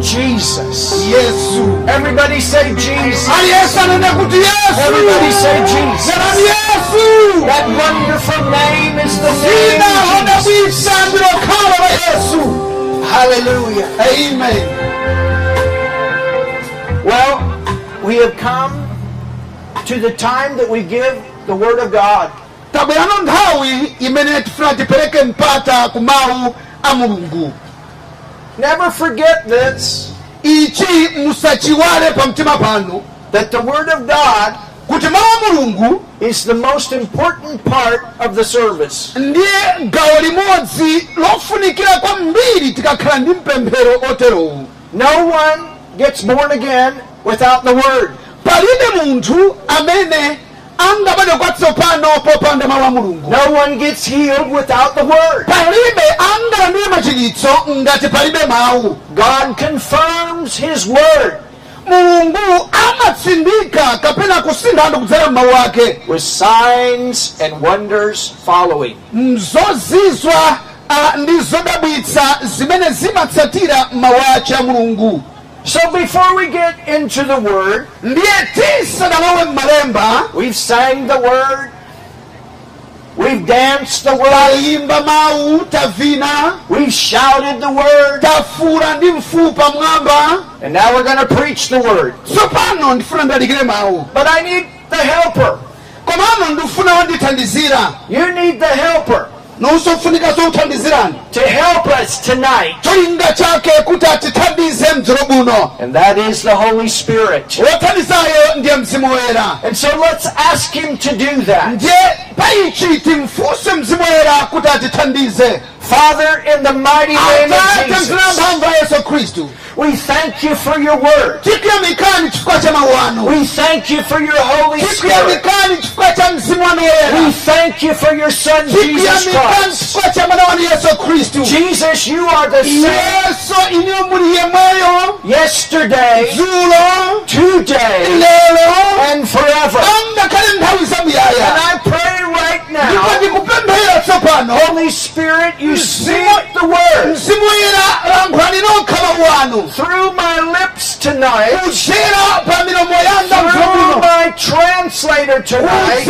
Jesus. yesu Everybody say Jesus. aliyense anene kuti yesu Everybody say Jesus. That wonderful name is the name of Jesus. Hallelujah. amen Well, we have come to the time that we give the Word of God. tabwerano nthawi imene tifuna tipereke mpata ku mawu a mulungu Never forget this ichi musachiwale pa mtima panu that the Word of God kuti mawu mulungu is the most important part of the service. ndiye gawo limodzi lofunikira kwambiri tikakhala ndi mpemphero oterowu No one gets born again without the Word. palibe munthu amene angabadwe kwatsopano popanda mawu a mulungu. No one gets healed without the Word. palibe angalandire machiritso ngati palibe mawu God confirms His Word. Mulungu amatsindika kapena kusinthana kudzera m'mawu ake with signs and wonders following. mzozizwa ah, ndi zodabwitsa zimene zimatsatira mawu ache a mulungu So before we get into the Word, ndiye tisanalowe m'malemba we've sang the Word, we've danced the Word, tayimba mawu tavina we've shouted the Word, tafula ndi mfupa mwamba. And now we're going to preach the Word. tsopano ndifuna ndalikire mawu But I need the helper. komano ndifuna wandithandizira. You need the helper nonso mfunika zothandizirani to help us tonight, cholinga chake kuti atithandize mdzulo buno and that is the Holy Spirit. wothandizayo ndiye mzimu woyera And so let's ask Him to do that. ndiye paichi timfunse mzimu woyera kuti atithandize. Father, in the mighty name of Jesus, we thank you for your word. We thank you for your Holy Spirit. We thank you for your Son, Jesus Christ. Jesus, you are the same yesterday, today, and forever. And I pray right now, Holy Spirit, you speak the word mzimu woyera lankhulani nokha mawu anu through my lips tonight, kudzera pa milomo yanga mdzulo through my translator tonight,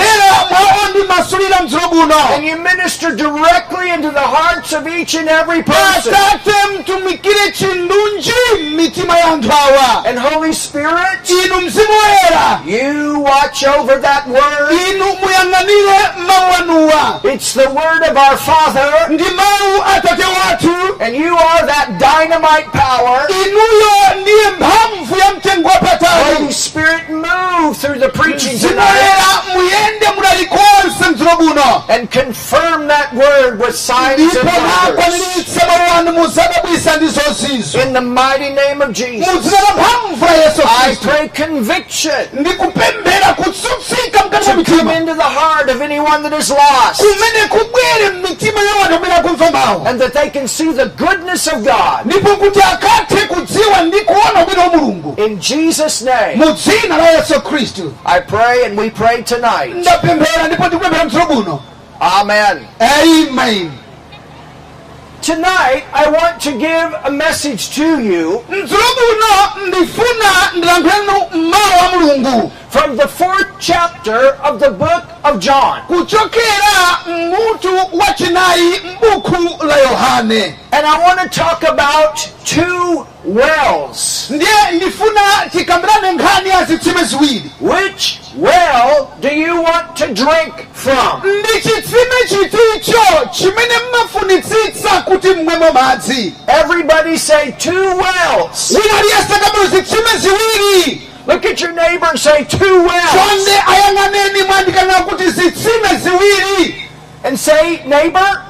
and you minister directly into the hearts of each and every person. atate mtumikire chindunji m'mitima ya And Holy Spirit, inu mzimu woyera you watch over that word. inu muyang'anire mawu anuwa It's the word of our Father, ndi mawu atate wathu and you are that dynamite power. inuyo ndiye mphamvu ya mtengo Holy Spirit, move through the preaching tonight woyera muyende mulali konse mdzulo buno and confirm that word with signs and wonders. nakwaniritsa mawu anu muzadabwisa ndi zonsezo In the mighty name of Jesus, mudzina la mphamvu ya yesu I pray conviction ndikupemphera kutsutsika mkati mwa to come into the heart of anyone that is lost, kumene kubwere m'mitima ya wanthu amene akumva mawu and that they can see the goodness of God. ndipo kuti akathe kudziwa ndi kuona ubwino wa mulungu. In Jesus' name, mu dzina la yesu khristu. I pray and we pray tonight. Ndapemphera ndipo ndikupemphera mdzulo buno Amen. amen Tonight, I want to give a message to you mdzulo buno ndifuna ndilankhulanu mawu a mulungu from the fourth chapter of the book of John. kuchokera mmutu wachinayi m'buku And I want to talk about two wells. ndiye ndifuna tikambirane nkhani ya zitsime ziwiri Which well do you want to drink from? ndi chitsime chiticho chimene mmafunitsitsa kuti mmwemo madzi Everybody say two wells. wina aliyense akabwera zitsime ziwiri Look at your neighbor and say two wells. chonde ayang'aneni mwandikana kuti zitsime And say, neighbor,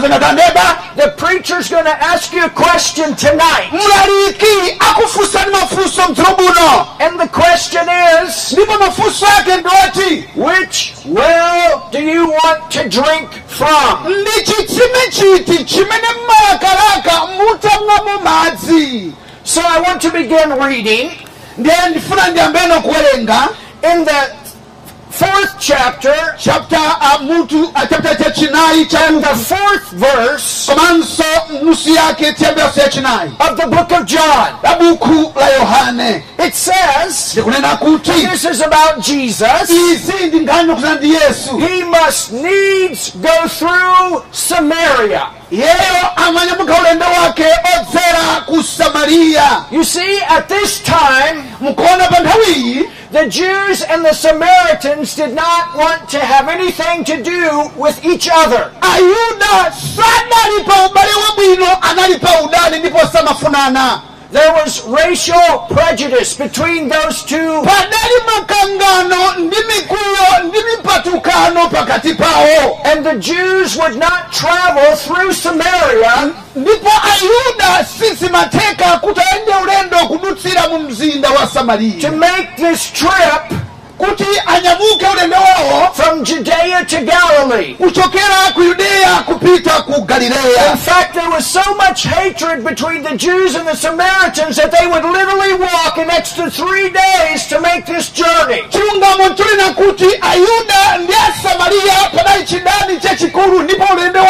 the preacher's going to ask you a question tonight. mlaliki akufunsani mafunso mdzulo buno And the question is, ndipo mafunso ake ndioti which well do you want to drink from? ndi chitsime chiti chimene mmalakalaka mutamwamo madzi. So I want to begin reading. Ndiye ndifuna ndiyambeno kuwerenga in the fourth chapter, chapter uh, mutu uh, chapter chachinayi cha and the fourth verse komanso nusu yake yachinayi of the book of John. la buku la yohane It says, ndikunena kuti this is about Jesus. izi ndi nkhani yokuzana yesu He must needs go through Samaria. iyeyo amanyamuka ulendo wake odzera ku samariya You see, at this time, mukuona pa nthawiyi the Jews and the Samaritans did not want to have anything to do with each other. There was racial prejudice between those two. padali makangano ndi mikuyo ndi mipatukano pakati pawo And the Jews would not travel through Samaria. Ndipo ayuda sisimatheka kuti ulendo kudutsira mu mzinda wa to make this trip kuti anyamuke ulendo from Judea to Galilee. kuchokera ku yudeya kupita ku In fact, there was so much hatred between the Jews and the Samaritans that they would literally walk an extra three days to make this journey. chilungamo kuti ayuda ndi padali chidani chachikulu ndipo ulendo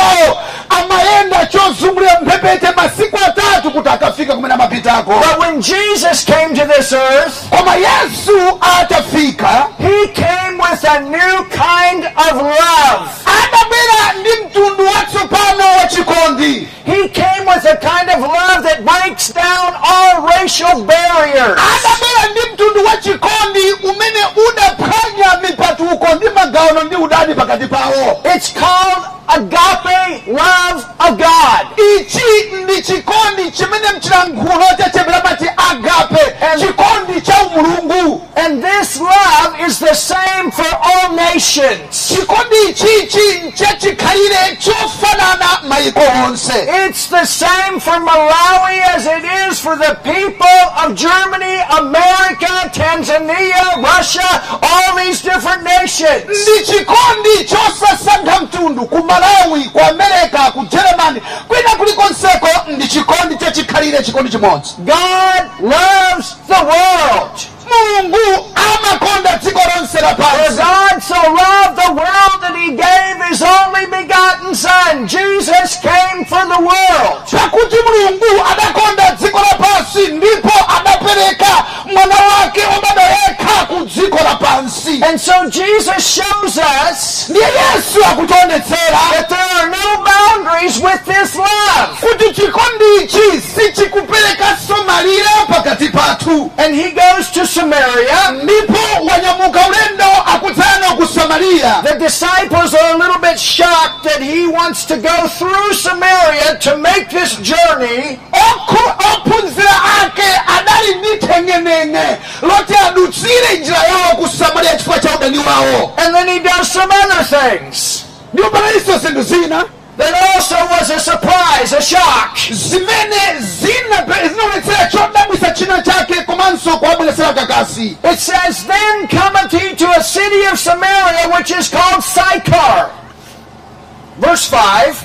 amayenda chozungulira mphepete masiku atatu kuti akafika kumene amapitako But when Jesus came to this earth, koma yesu atafika he came with a new kind of love. adabwera ndi mtundu watsopano wachikondi He came with a kind of love that breaks down all racial barriers. adabwera ndi mtundu wachikondi umene udaphwanya mipatuko ndi magawo ndi udani pakati pawo It's called agape love of God. ichi ndi chikondi chimene mchilankhulo chachebera mati agape chikondi cha umulungu And this love is the same for all nations. chikondi ichichi nchachikhalire chofanana mayiko onse It's the same for Malawi as it is for the people of Germany, America, Tanzania, Russia, all these different nations. ndi chikondi chosasankha mtundu ku malawi ku amerika ku germany kwina kulikonseko ndi chikondi chachikhalire chikondi chimodzi God loves the world. Mulungu amakonda dziko lonse For God so loved the world that he gave his only begotten Son. Jesus came for the world. pakuti mulungu adakonda dziko lapansi ndipo adapereka mwana wake wobadwa yekha ku dziko lapansi And so Jesus shows us ndiye yesu akutionetsera that there are no boundaries with this love. kuti chikondi ichi sichikuperekanso malire pakati pathu And he goes to Samaria. ndipo wanyamuka ulendo akudzana ku samariya The disciples are a little bit shocked that he wants to go through Samaria to make this journey. Ophunzira ake adali ndi thengenenge loti adutsire njira yawo ku chifukwa cha udani wawo And then he does some other things. ndipo panalinso zinthu zina That also was a surprise, a shock. zimene zina- zinaonetsera chodabwisa china chake komanso kuwabweresera kakasi It says, Then cometh he to a city of Samaria which is called Sychar. Verse 5.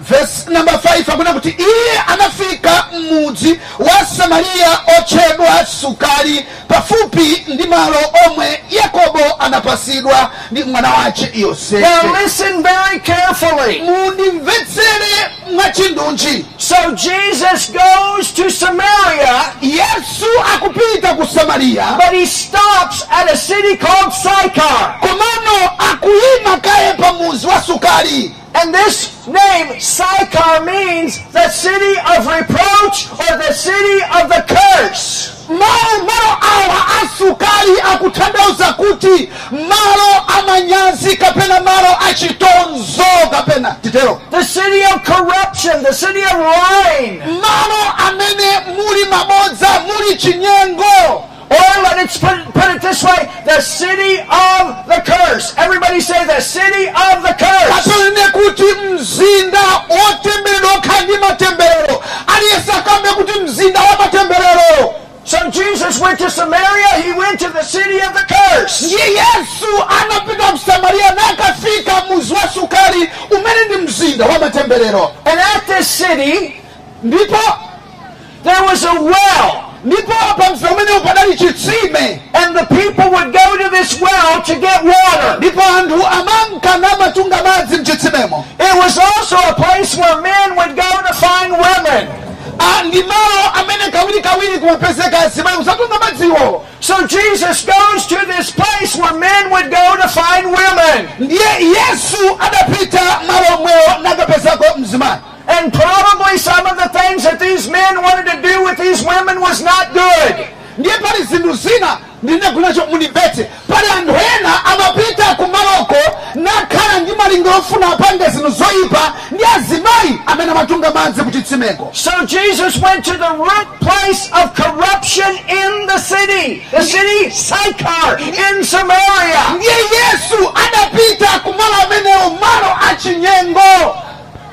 Verse number 5 akuna kuti iye anafika m'mudzi wa samariya otchedwa sukali pafupi ndi malo omwe yakobo anapasidwa ndi mwana wace yosefe Now listen very carefully. mundimvetsere mwachindunji So Jesus goes to Samaria, yesu akupita ku samariya but he stops at a city called Sychar. komano akuyima kaye pa mudzi wa sukari And this name, Sychar, means the city of reproach or the city of the curse. malo malo awa asukali akutanthauza kuti malo amanyazi kapena malo achitonzo kapena titero The city of corruption, the city of lying. malo amene muli mabodza muli chinyengo Or let us put, put it this way, the city of the curse. Everybody say the city of the curse. kapene kuti mzinda wotembereredwa okhala ndi matemberero aliyense akambe kuti mzinda wa matemberero So Jesus went to Samaria, he went to the city of the curse. ndiye yesu anapita ku samariya nakafika muzi wa sukari umene ndi mzinda wa matemberero And at this city, there was a well. Ndipo pa mzinda umenewu padali chitsime And the people would go to this well to get water. ndipo anthu amanka namatunga It was also a place where men would go to find women. Ndi malo amene kawirikawiri kumapezeka azimayi kusatunga madziwo So Jesus goes to this place where men would go to find women. Ndiye yesu adapita malo omwewo nakapezako mzimayi And probably some of the things that these men wanted to do with these women was not good. ndiye pali zinthu zina ndinakunacho munimvetse pali anthu ena amapita kumaloko. Nakhala ndi malinga ofuna apange zinthu zoyipa ndi azimayi amene amatunga madzi kuchitsimeko So Jesus went to the root place of corruption in the city, the city Sychar in Samaria. ndiye yesu adapita kumalo amenewo malo achinyengo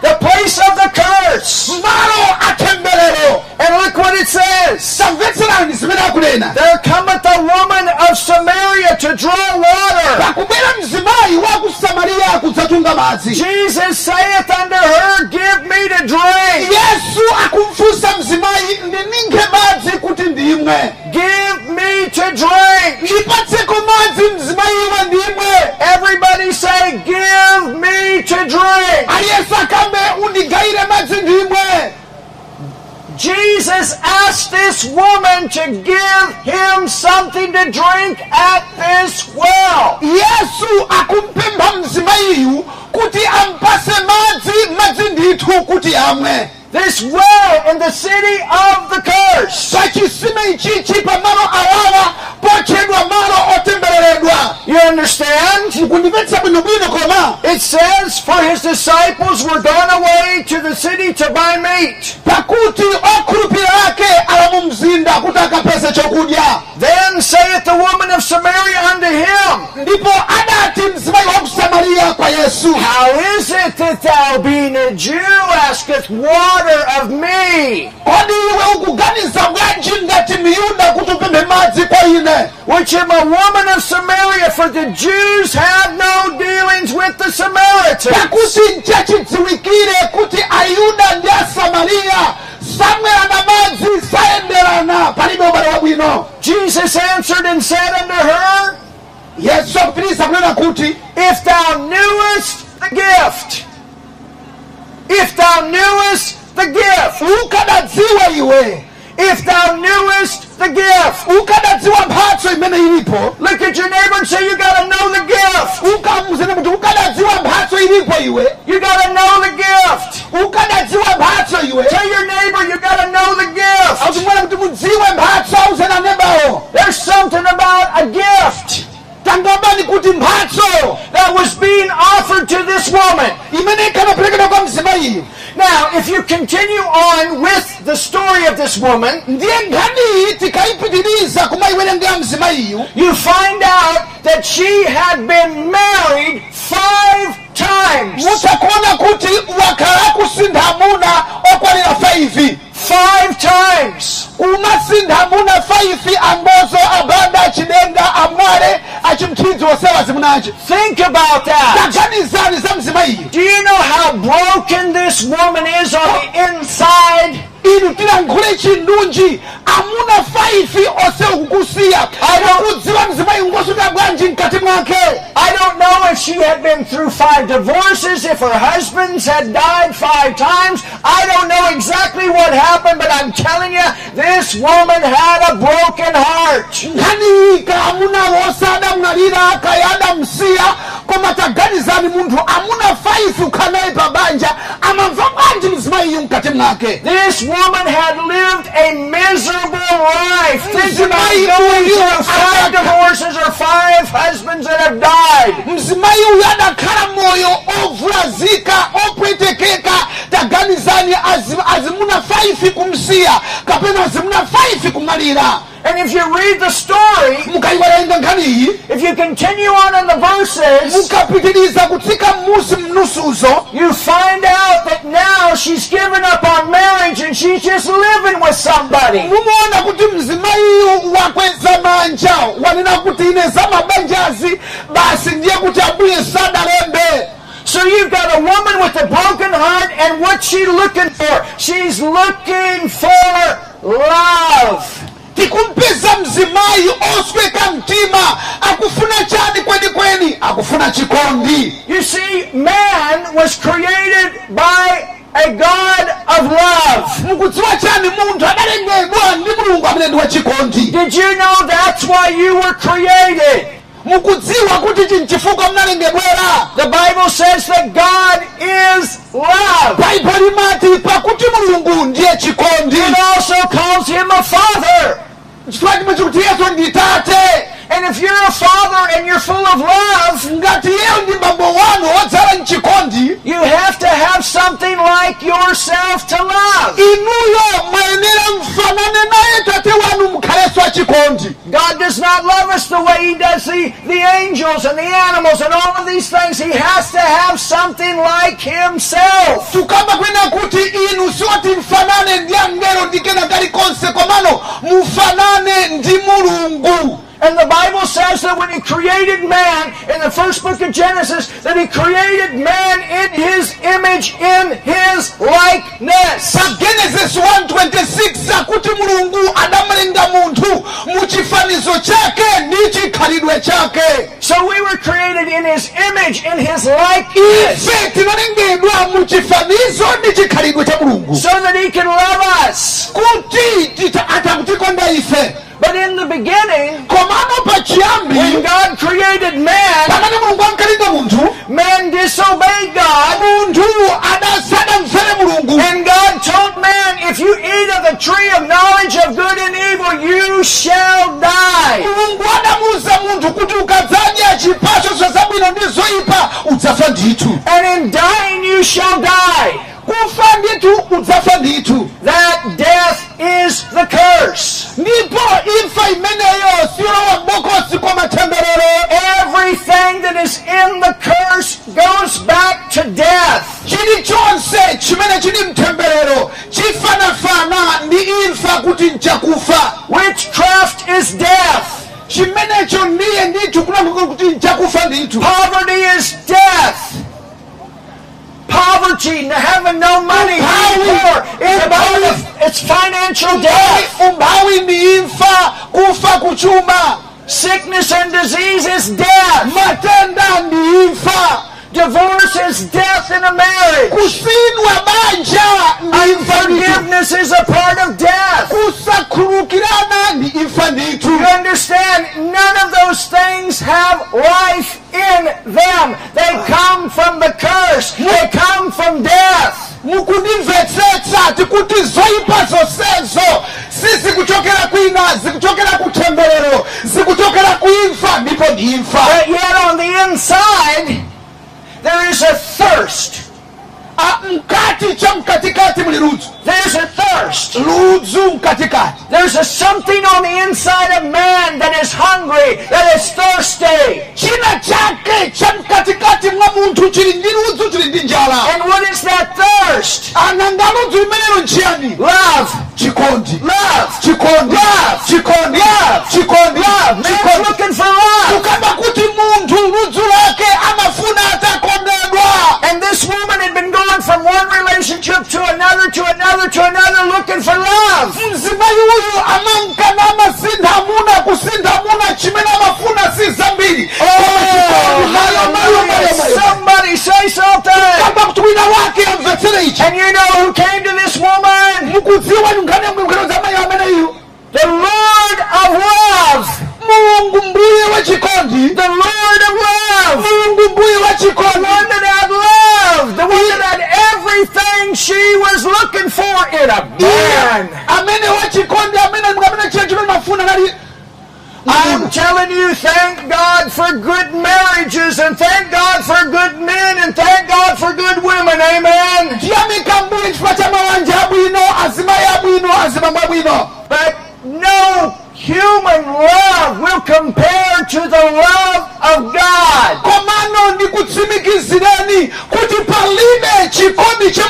the place of the curse. malo atemberero And look what it says. tamvetserani zimene akunena There cometh a woman of Samaria to draw water. pakubwera mzimayi wa ku samariya kudzatunga madzi Jesus saith unto her, Give me to drink. yesu akumfunsa mzimayi ndininke madzi kuti ndimwe Give me to drink. ndipatseko madzi mzimayiwe ndimwe Everybody say, Give me to drink. aliyense akambe undigayire madzi ndimwe Jesus asked this woman to give him something to drink at this well. yesu mzimayiyu kuti ampase madzi madzi ndithu kuti amwe This well in the city of the curse. pachisime ichichi pamalo awawa potchedwa malo otembereredwa You understand? mukundimvetsa bwinobwino koma It says, For his disciples were gone away to the city to buy meat. pakuti okhulupirira ake ala mu mzinda kuti akapeze chokudya Then saith the woman of Samaria unto him, ndipo adati mzimayi wa ku samariya kwa yesu How is it that thou, being a Jew, asketh water of me, kodi iwe ukuganiza bwanji ngati miyuda kuti upemphe madzi kwa ine which am a woman of Samaria? For the Jews have no dealings with the Samaritans. pakuti nchachidziwikire kuti ayuda ndi asamariya samwerana madzi sayenderana palibe ubale wabwino Jesus answered and said unto her, yesu akupitiriza kunena kuti If thou knewest the gift, if thou knewest the gift, ukadadziwa iwe if thou knewest the gift, ukadadziwa mphatso imene ilipo look at your neighbor and say, You gotta know the gift. ukamuzene kuti ukadadziwa mphatso ilipo iwe You gotta know the gift. ukadadziwa mphatso iwe Tell your neighbor, You gotta know the gift. akutimwena kuti mudziwe mphatso auzena nebawo There's something about a gift tangambani kuti mphatso that was being offered to this woman. imene ikhanaperekedwa kwa mzimayiyo Now, if you continue on with the story of this woman, you find out that she had been married five times. Mutakuona kuti wakhala kusintha amuna okwanira 5 times. unasintha amuna 5 ambozo abanda achidenga amwale achimthidzi osewa zimunachi Think about that. taganizani za mzimayiyo Do you know how broken this woman is on the inside? Inu tilankhule chindunji amuna 5 osewa kukusiya akudziwa mzimayi ngosuta bwanji mkati mwake. I don't know if she had been through five divorces, if her husbands had died five times. I don't know exactly what happened, but I'm telling you, this woman had a broken heart. nkhaniyi ka amuna wosada mnalira kayada msiya koma taganizani munthu amuna 5 ukhanaye pa banja amamva bwanji mzimayiyo mkati mwake. This woman had lived a miserable life. Think about going uyu through five divorces or five husbands that have died. mzimayi uyu adakhala moyo ovulazika opwetekeka taganizani azi- azimuna 5 kumsiya kapena azimuna 5 kumalira And if you read the story, if you continue on in the verses, mukapitiriza kutsika m'musi mnusuzo you find out that now she's given up on marriage and she's just living with somebody. mumaona kuti mzimayiyu wakweza manja wanena kuti ine za mabanjazi basi ndiye kuti ambuye sadalembe So you've got a woman with a broken heart, and what's she looking for? She's looking for love. Mzimayi osweka mtima akufuna chani kwenikweni akufuna chikondi. You see, man was created by a God of love. mukudziwa chani munthu adalengedwa ndi mulungu amene ndi wachikondi Did you know that's why you were created? Mukudziwa kuti chinchifukwa mnalengedwera The Bible says that God is love. baibulo limati pakuti mulungu ndiye chikondi It also calls him a father. chimwe chikuti yesu ndi tate And if you're a father and you're full of love, ngati yeyo ndi mbambo wanu wodzala mchikondi you have to have something like yourself to love. inuyo mwayenera mfanane naye tate wanu mukhalenso achikondi God does not love us the way He does the, the angels and the animals and all of these things. He has to have something like Himself. tukamba kwina kuti inu siwoti mfanane ndi angelo ndi kena kalikonse komano mufanane ndi mulungu And the Bible says that when He created man in the first book of Genesis, that He created man in His image, in His likeness. genesis 1:26 akuti mulungu adamulenga munthu muchifanizo chake ndi chikhalidwe chake So we were created in His image, in His likeness, ife tinalengedwa muchifanizo ndi chikhalidwe cha mulungu so that He can love us. kuti tita- atakutikonda ife But in the beginning, when God created man, pamene mulungu ankalinga munthu man disobeyed God. munthu adasadamvere mulungu And God told man, if you eat of the tree of knowledge of good and evil, you shall die. mulungu adamuwuza munthu kuti ukadzadya chipatso cha zabwino ndi zoyipa udzafa ndithu And in dying, you shall die. Kufa ndithu udzafa ndithu That death is the curse. ndipo imfa imeneyo siyowa m'bokosi kwa matemberero Everything that is in the curse goes back to death. chilichonse chimene chili mtemberero chifanafana ndi imfa kuti nchakufa Witchcraft is death. chimenecho ndiye ndithu kulankhula kuti nchakufa ndithu Poverty is death. Poverty, having no money, being poor, is about it's financial death. kufa kuchuma. Sickness and disease is death. matenda Divorce is death in a marriage. kusiyidwa banja ndi imfa Unforgiveness is a part of death. kusakhululukirana ndi imfa ndithu You understand? None of those things have life in them. They come from the curse. They come from death. tikuti sizikuchokera kwina zikuchokera kutemberero zikuchokera kuimfa ndipo ndi But yet on the inside, there is a thirst. Mkati cha mkatikati There's a thirst. There's a something on the inside of man that is hungry, that is thirsty. china chake cha mkatikati mwa munthu chili ndi ludzu chili ndi And what is that thirst? ananga ludzu limenelo nchiyani Love. Love. Love. Zambiri Oh, Somebody say something. kamba kuti wina wake amvetsere ichi And you know who came to this woman? mukudziwa nyungane mwinkano za mayi ameneyu The Lord of love. mulungu mbuye wachikondi The Lord of love. mbuye The one that had love. The one that had everything she was looking for in a man. amene wachikondi amene amene chile chimene mafuna nali I'm telling you, thank God for good marriages and thank God for good men and thank God for good women. Amen. tiyamika mbuye chifukwa cha mawanja abwino azimayi abwino azimambo abwino But no human love will compare to the love of God. komano ndikutsimikizireni kuti palibe chikondi cha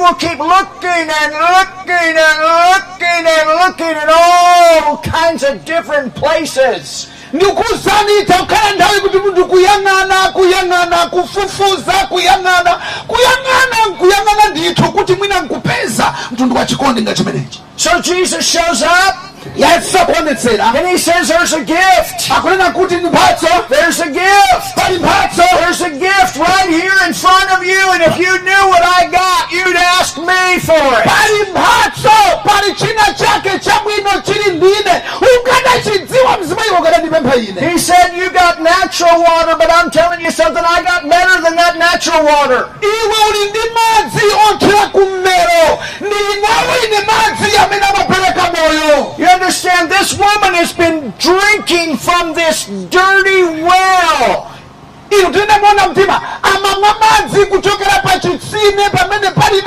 will keep looking and looking and looking and looking at all kinds of different places. ndikusanyitsa kukhala nthawi kuti munthu kuyang'ana kuyang'ana kufufuza kuyang'ana kuyang'ana nkuyang'ana ndithu kuti mwina nkupeza mtundu wa chikondi nga so jesus shows up yesu akuonetsera and he says, There's a gift. akunena kuti ndi mphatso There's a gift. pali mphatso There's a gift right here in front of you, and if you knew what I got, you'd ask me for it. pali mphatso pali china chake chabwino chili ndine ukadachidziwa mzimu iwo ukadandipempha ine He said, You got natural water, but I'm telling you something, I got better than that natural water. iwe uli ndi madzi othera kummero ndinawo ine madzi amene amapereka moyo You understand? This woman has been drinking from this dirty well. mtima amamwa madzi kuchokera pa chitsime pamene pali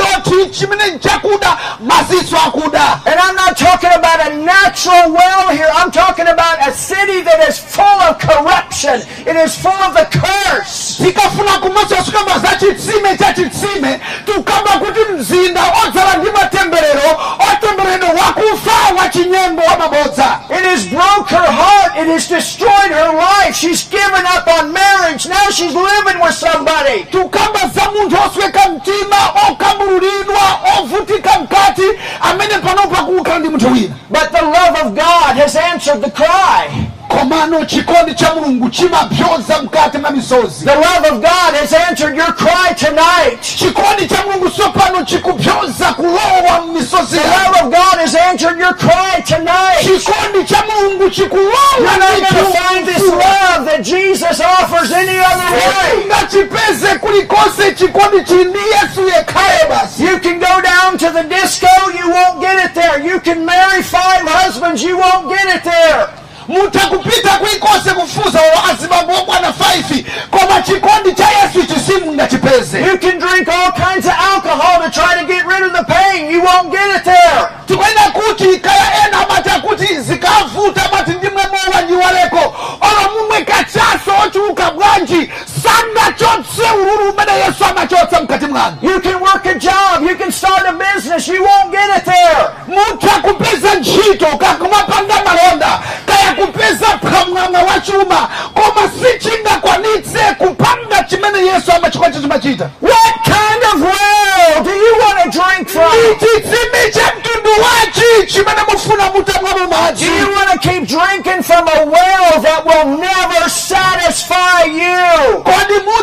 chimene nchakuda maziso akuda And I'm not talking about a natural well here. I'm talking about a city that is full of corruption. It is full of the curse. tikafuna kumaso sukamba za chitsime cha chitsime tukamba kuti mzinda odzala ndi matemberero otemberero wakufa wa chinyengo wa mabodza It has broke her heart. It has destroyed her life. She's given up on marriage. Now she's living with somebody. tukamba za munthu osweka mtima okamululidwa ovutika mkati amene panopa kukhala ndi munthu wina But the love of God has answered the cry. Komano chikondi cha mulungu chimabzoza mkati mwa misozi The love of God has answered your cry tonight. chikondi cha mulungu sopano chikubzoza kulowa m'misozi The love of God has answered your cry tonight. chikondi cha mulungu chikulowa You're not ndi going to find this love that Jesus offers any other way. ungachipeze kulikonse chikondi chindi yesu yekhaye basi You can go down to the disco, you won't get it there. You can marry five husbands, you won't get it there. Mutakupita kulikonse kufuza azibambo okwana 5 koma chikondi cha yesu chisimu ngachipeze You can drink all kinds of alcohol to try to get rid of the pain, you won't get it there. tikwena kuti kaya ena amati akuti zikavuta amati ndimwe mowa nyiwaleko olo mumwe kachaso ochuluka bwanji sangachotse ululu umene yesu amachotsa mkati mwanu You can work a job, you can start a business, you won't get it there. mutha kupeza ntchito kakumapanga malonda kaya kupeza phamwamwa wa chuma koma sichingakwanitse kupanga chimene yesu amachikwacha chimachita What kind of well do you want to drink from? chitsime cha mtundu wachi chimene mufuna mutamwamo madzi Do you want to keep drinking from a well that will never satisfy you? kodi mudzi mwabwe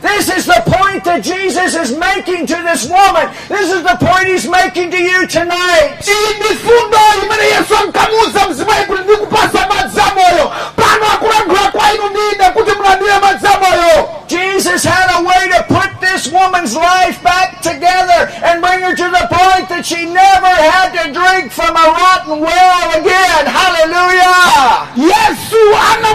This is the point that Jesus is making to this woman. This is the point he's making to you tonight. Jesus had a way to put this woman's life back together and bring her to the point that she never had to drink from a rotten well again. Hallelujah! yesu anamuonetsera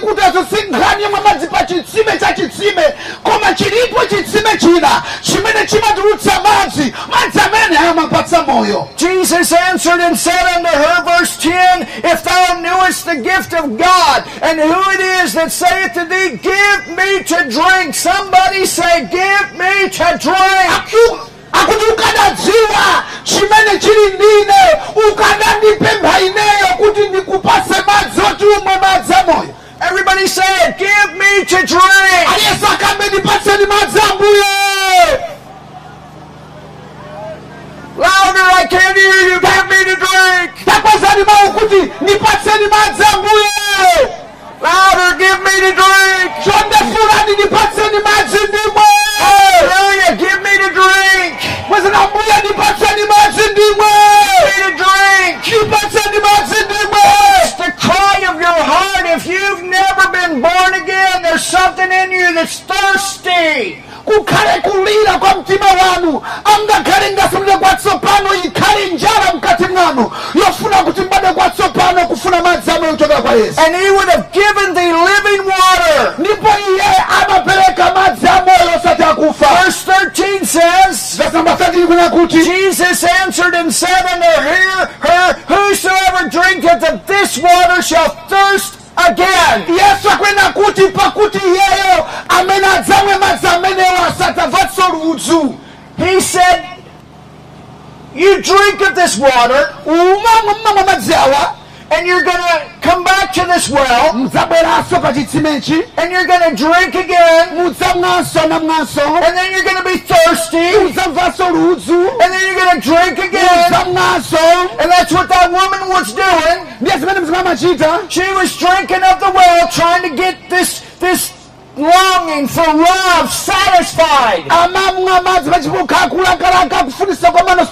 kuti azo si nkhani pa chitsime cha chitsime koma chilipo chitsime china chimene chimatulutsa madzi madzi amene amapatsa moyo Jesus answered and said unto her, verse 10, If thou knewest the gift of God, and who it is that saith to thee, Give me to drink. Somebody say, Give me to drink. Aku- akuti ukadadziwa chimene chili ndine ukadandipempha ineyo kuti ndikupase madzi oti umwe madzi amoyo Everybody say it, Give me to drink. aliyense akambe ndipatseni madzi ambuye Louder, I can't hear you. Give me to drink. Takwezani mawu kuti ndipatseni madzi ambuye Louder, give me the drink. chonde fulani madzi ndimwe Hallelujah, give me to drink. kwezani ambuye ndipatseni madzi ndimwe Give me to drink. ndipatseni madzi ndimwe It's the cry of your heart. If you've never been born again, there's something in you that's thirsty. kukhale kulira kwa mtima wanu angakhale ngasamule kwatsopano ikhale njala mkati mwanu madzi amoyo kuchokera kwa yesu And he would have given thee living water. ndipo iye amapereka madzi amoyo osati Verse 13 says, verse number 13 kuna kuti Jesus answered and said unto her, her Whosoever drinketh of this water shall thirst again. yesu akwena kuti pakuti iyeyo amene adzamwe madzi amenewo asatamvanso ludzu He said, You drink of this water, umamwe madzi awa and you're going to come back to this well. Mudzabweranso pa chitsimechi. And you're going to drink again. And then you're going to be thirsty. And then you're going to drink again. And that's what that woman was doing. ndiye zimene mzimamachita She was drinking of the well trying to get this, this longing for love satisfied. amamwa madzi pachipukha akulakalaka kufunisa kwa mano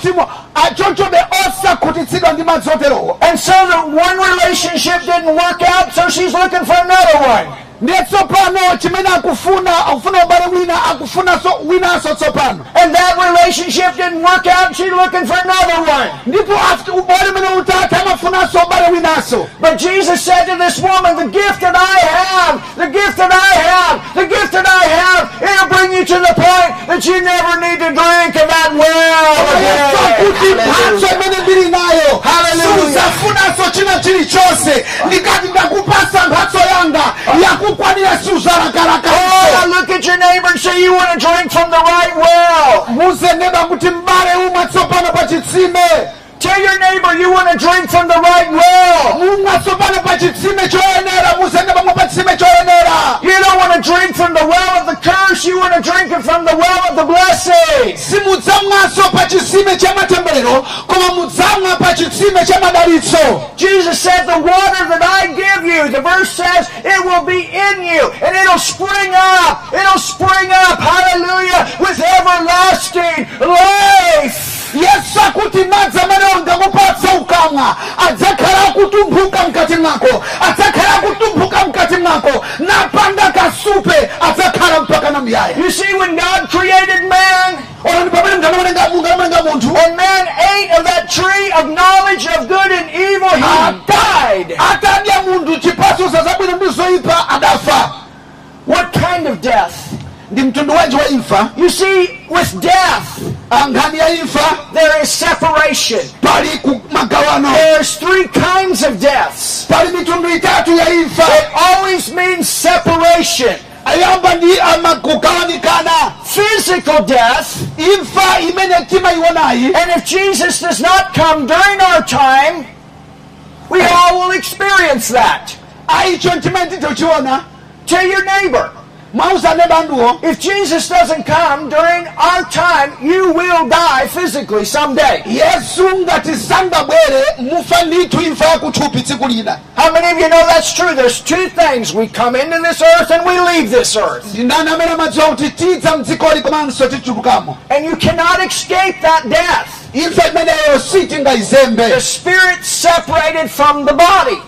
achonchobe osakhutitsidwa ndi madzi oterowo And so the one relationship didn't work out, so she's looking for another one. Ndiye tsopano chimene akufuna akufuna ubale wina akufunanso winanso tsopano And that relationship didn't work out, she's looking for another one. ndipo ubale umene utatha amafunanso ubale winanso But Jesus said to this woman, The gift that I have, the gift that I have, the gift that I have, it'll bring you to the point that you never need to drink of that well again. mphatso imene ndili nayo Hallelujah. suzafunanso china chilichonse ndikati ndakupasa mphatso yanga yakukwanira Oh, suzalakalakaso look at your neighbor and say you want to drink from the right well. muzeneba kuti m'bale umwe tsopano pa chitsime Tell your neighbor you want to drink from the right well. mumwe tsopano pa chitsime choyenera muzeneba mwe pa chitsime choyenera You don't want to drink from the well of the curse, you want to drink it from the well of the blessing. simudzamwanso pa chitsime cha matemberero koma mudzamwa pa chitsime cha Jesus said, The water that I give you, the verse says, it will be in you and it'll spring up. It'll spring up, hallelujah, with everlasting life. Yesu akuti madzi amene ndakupatsa ukamwa. Adzakhala akutumphuka mkati mwako. Adzakhala akutumphuka mkati mwako. Napanda kasupe. Adzakhala mpaka na muyaya. You see, when God created man, ona ni pamene mngamalenga mungamalenga munthu. and man ate of that tree of knowledge of good and evil, he ah. died. atadya munthu chipatso za zabwino ndi zoyipa adafa. What kind of death? Ndi mtundu imfa. You see, with death, nkhani ya imfa. there is separation. There's three kinds of deaths. pali mitundu itatu ya imfa. It always means separation. ayamba ndi amakugawanikana Physical death, imfa imene timayionayi and if Jesus does not come during our time, we all will experience that. aicho chimene titochiona Tell your neighbor, if Jesus doesn't come during our time, you will die physically someday. yesu ngati sangabwere mufa ndithu imfa yakuthupi tsiku How many of you know that's true? There's two things. We come into this earth and we leave this earth. ndi ndani amene amadziwa kuti tidza mdzikoli komanso tichulukamo And you cannot escape that death. The spirit separated from the body.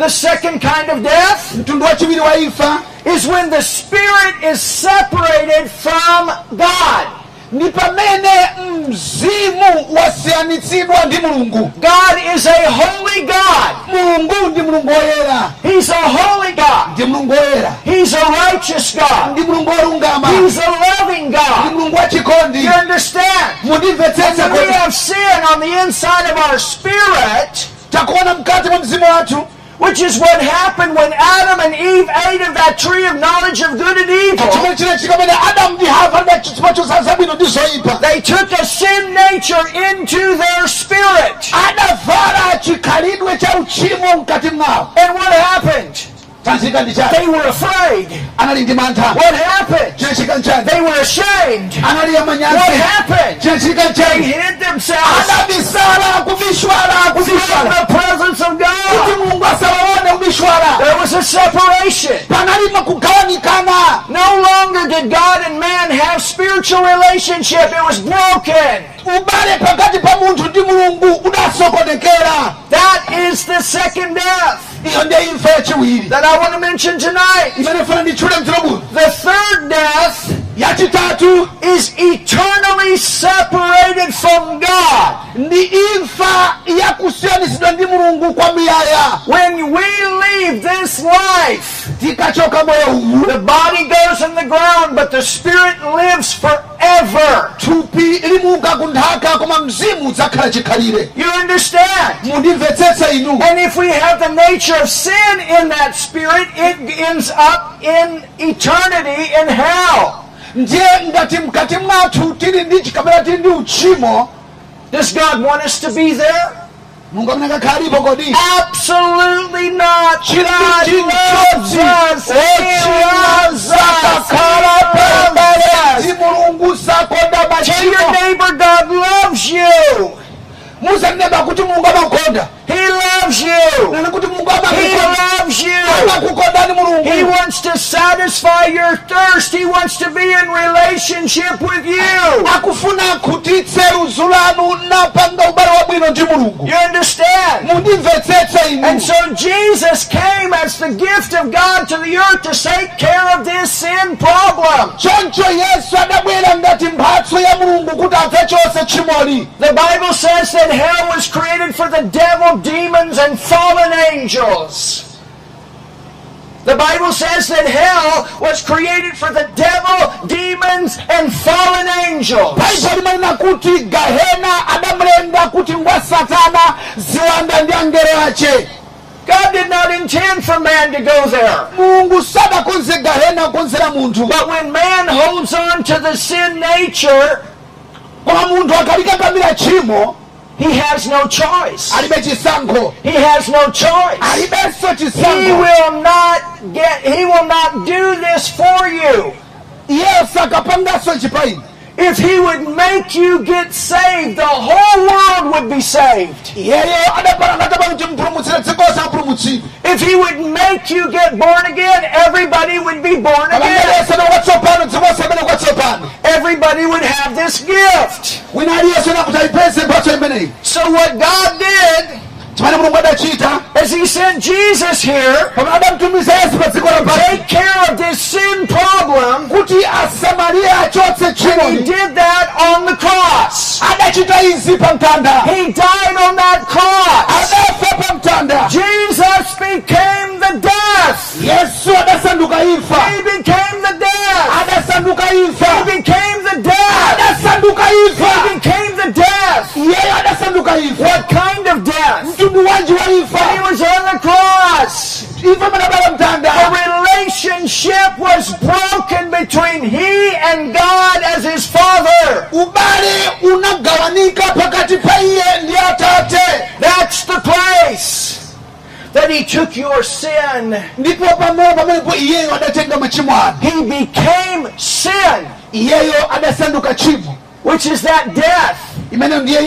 Mzimu umasanisidwa ndi thupi The second kind of death mtundu wachiwiri wa imfa is when the spirit is separated from God. ndi pamene mzimu wasiyanitsidwa ndi mulungu God is a holy God. mulungu ndi mulungu woyera He's a holy God. ndi mulungu woyera He's a righteous God. ndi mulungu wolungama He's a loving ndi God. mulungu wachikondi You understand? When we have sin on the inside of our spirit, takuona mkati mwa mzimu wathu which is what happened when Adam and Eve ate of that tree of knowledge of good and evil. chimene chinachitika pamene adamu ndi hava da chipatso za zabwino ndi zoyipa They took a sin nature into their spirit. adavala chikhalidwe cha uchimo mkati mwawo And what happened? chinachitika ndi chani They were afraid. anali ndi mantha What happened? They were ashamed. What happened? They hid themselves from the presence kubishwala There was a separation. No longer did God and man have spiritual relationship. It was broken. ubale pakati pa munthu ndi mulungu udasokonekera That is the second death that I want to mention tonight. imene funa nditchule mtirobuno The third death yachitatu is eternally separated from God. ndi imfa yakusiyanitsidwa ndi mulungu kwa muyaya When we leave this life, tikachoka moyo uwu the body goes in the ground, but the spirit lives forever. thupi limuka kunthaka koma mzimu udzakhala chikhalire You understand? inu And if we have the nature of sin in that spirit, it ends up in eternity in hell. Ndiye ngati mkati mwathu tili ndi chikamera tili ndi uchimo Does God want us to be there? mulungu amene akakhalipo kodi Absolutely not. chinthu God loves chimodzi us. He oh, loves us. ochimazakakhala He pambele loves ndi us. mulungu sakonda your neighbor God loves you. Musaneba kuti mulungu He loves you. nani kuti mulungu He loves you. He wants to satisfy your thirst. He wants to be in relationship with you. akufuna akhutitse ludzu lanu napanga ubale wabwino ndi mulungu You understand? mundimvetsetse inu And so Jesus came as the gift of God to the earth to take care of this sin problem. choncho yesu adabwera ngati mphatso ya mulungu kuti adzachose tchimoli The Bible says that hell was created for the devil, demons, and fallen angels. The Bible says that hell was created for the devil, demons, and fallen angels. baibo limanena kuti gahena adamulenga kuti ngwa satana ziwanda ndi angelo ache God did not intend for man to go there. mulungu sadakonze gahena akonzera munthu But when man holds on to the sin nature, koma munthu akalikambira tchimo he has no choice. He has no choice. He will not get, he will not do this for you. Iye sakapanganso chipaini If he would make you get saved, the whole world would be saved. iyeyo adapalangataba kuti mpulumutsire dziko sapulumutsidwe If he would make you get born again, everybody would be born again. alangaliyesena kwatsopano dziko samene kwatsopano Everybody would have this gift. wina aliyesena kuti ayipeze mphatso imeneyi So what God did chimene mulungu adachita is he sent Jesus here pamene adamtumiza yesu pa dziko to take care of this sin problem. kuti asamariya achotse He did that on the cross. adachita izi pa mtanda He died on that cross. adafa pa mtanda Jesus became the death. yesu adasanduka He became the death. adasanduka He became the death. adasanduka He became the death. iyeyo adasanduka What kind of death? Mtundu wanji wa He imfa was on the cross. imfa manabala mtanda The relationship was broken between he and God as his father. ubale unagawanika pakati pa iye ndi atate That's the place that he took your sin. ndipo pamene pamenepo iyeyo adatenga machimo anu He became sin, iyeyo adasanduka tchimo which is that death imene ndiye